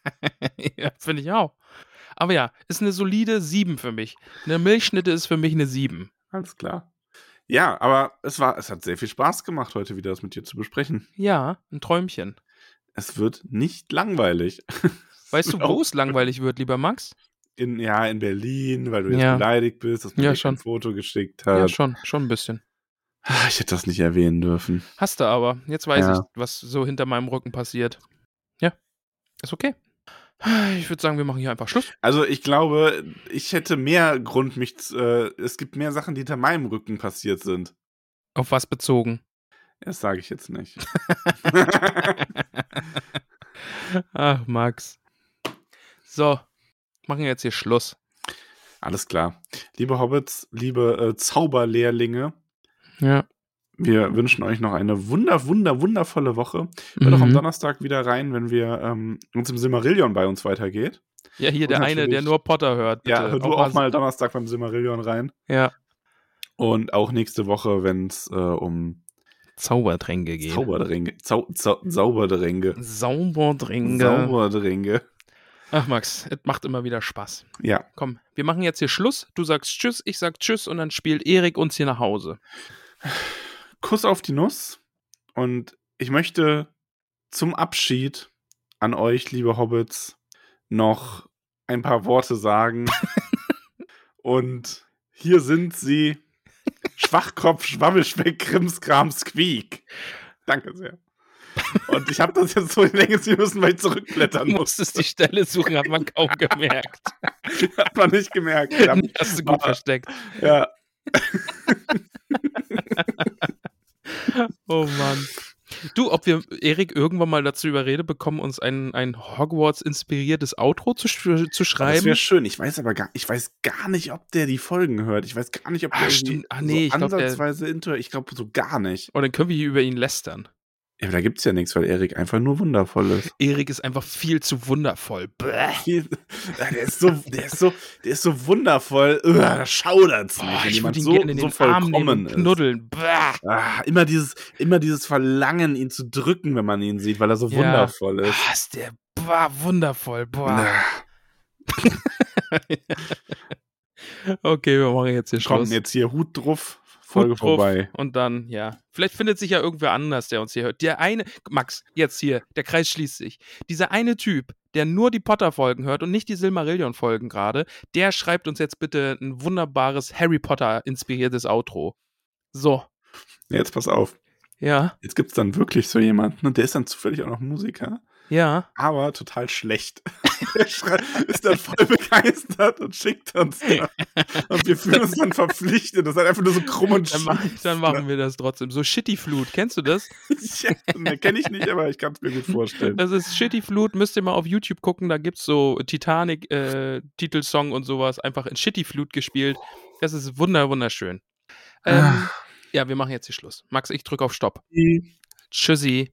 ja, finde ich auch. Aber ja, ist eine solide 7 für mich. Eine Milchschnitte ist für mich eine 7. Alles klar. Ja, aber es war, es hat sehr viel Spaß gemacht, heute wieder das mit dir zu besprechen. Ja, ein Träumchen. Es wird nicht langweilig. Weißt du, wo es langweilig wird, lieber Max? In, ja, in Berlin, weil du jetzt Ja. beleidigt bist, dass man Ja, schon. ein Foto geschickt hat. Ja, schon, schon ein bisschen. Ah, Ich hätte das nicht erwähnen dürfen. Hast du aber. Jetzt weiß Ja. ich, was so hinter meinem Rücken passiert. Ja, ist okay. Ich würde sagen, wir machen hier einfach Schluss. Also ich glaube, ich hätte mehr Grund, mich. Äh, es gibt mehr Sachen, die hinter meinem Rücken passiert sind. Auf was bezogen? Das sage ich jetzt nicht. Ach, Max. So, machen jetzt hier Schluss. Alles klar. Liebe Hobbits, liebe äh, Zauberlehrlinge, Ja. Wir wünschen euch noch eine wunder, wunder, wundervolle Woche. Hört auch am Mhm. Donnerstag wieder rein, wenn wir ähm, uns im Silmarillion bei uns weitergeht. Ja, hier Und der eine, der nur Potter hört. Bitte. Ja, hör du auch mal Donnerstag beim Silmarillion rein. Ja. Und auch nächste Woche, wenn es äh, um Zaubertränke geht. Zauberdränge, Zau Zau Zauberdränge, Zaubertränke. Zauberdränge. Ach, Max, es macht immer wieder Spaß. Ja, Komm, wir machen jetzt hier Schluss. Du sagst Tschüss, ich sag Tschüss und dann spielt Erik uns hier nach Hause. Kuss auf die Nuss. Und ich möchte zum Abschied an euch, liebe Hobbits, noch ein paar Worte sagen. Und hier sind sie. Schwachkopf, Schwabbelspeck, Krimskram, Squeak. Danke sehr. Und ich habe das jetzt so in Länge ziehen müssen, weil ich zurückblättern Du muss. musstest die Stelle suchen, hat man kaum gemerkt. Hat man nicht gemerkt. Ja. Hast du gut versteckt. ja. Oh Mann. Du, ob wir Erik irgendwann mal dazu überrede bekommen, uns ein, ein Hogwarts-inspiriertes Outro zu, zu Das schreiben? wäre schön. Ich weiß aber gar, ich weiß gar nicht, ob der die Folgen hört. Ich weiß gar nicht, ob Ah, der stimmt. Ah, nee, ich so glaub, der- ansatzweise. Ich glaube so gar nicht. Und dann können wir hier über ihn lästern. Ja, aber da gibt's ja nichts, weil Erik einfach nur wundervoll ist. Erik ist einfach viel zu wundervoll. Bäh. Der ist so, der ist so, der ist so wundervoll. Uah, da schaudert's nicht, Boah, wenn jemand so, in so den Arm nehmen vollkommen und ist. knuddeln. Ah, immer dieses, immer dieses Verlangen, ihn zu drücken, wenn man ihn sieht, weil er so Ja. wundervoll ist. Ah, ist der boah, wundervoll. Boah. Ah. Okay, wir machen jetzt hier Schluss. jetzt hier Hut drauf, Folge Hut vorbei. Und dann, ja. Vielleicht findet sich ja irgendwer anders, der uns hier hört. Der eine, Max, jetzt hier, der Kreis schließt sich. Dieser eine Typ, der nur die Potter-Folgen hört und nicht die Silmarillion-Folgen gerade, der schreibt uns jetzt bitte ein wunderbares Harry Potter-inspiriertes Outro. So, Jetzt pass auf. ja, Jetzt gibt's dann wirklich so jemanden und der ist dann zufällig auch noch Musiker, ja. aber total schlecht. der schrei- ist dann voll begeistert und schickt uns das. Und wir fühlen uns dann verpflichtet. Das ist halt einfach nur so krumm und Dann, mach, dann machen wir das trotzdem. So Shitty Flut, kennst du das? ja, ne, kenne ich nicht, aber ich kann es mir gut vorstellen. Das ist Shitty Flut, müsst ihr mal auf YouTube gucken, da gibt's so Titanic-Titelsong und sowas, einfach in Shitty Flut gespielt. Das ist wunder, wunderschön. Ähm, Ah. ja, wir machen jetzt hier Schluss. Max, ich drücke auf Stopp. Tschüssi.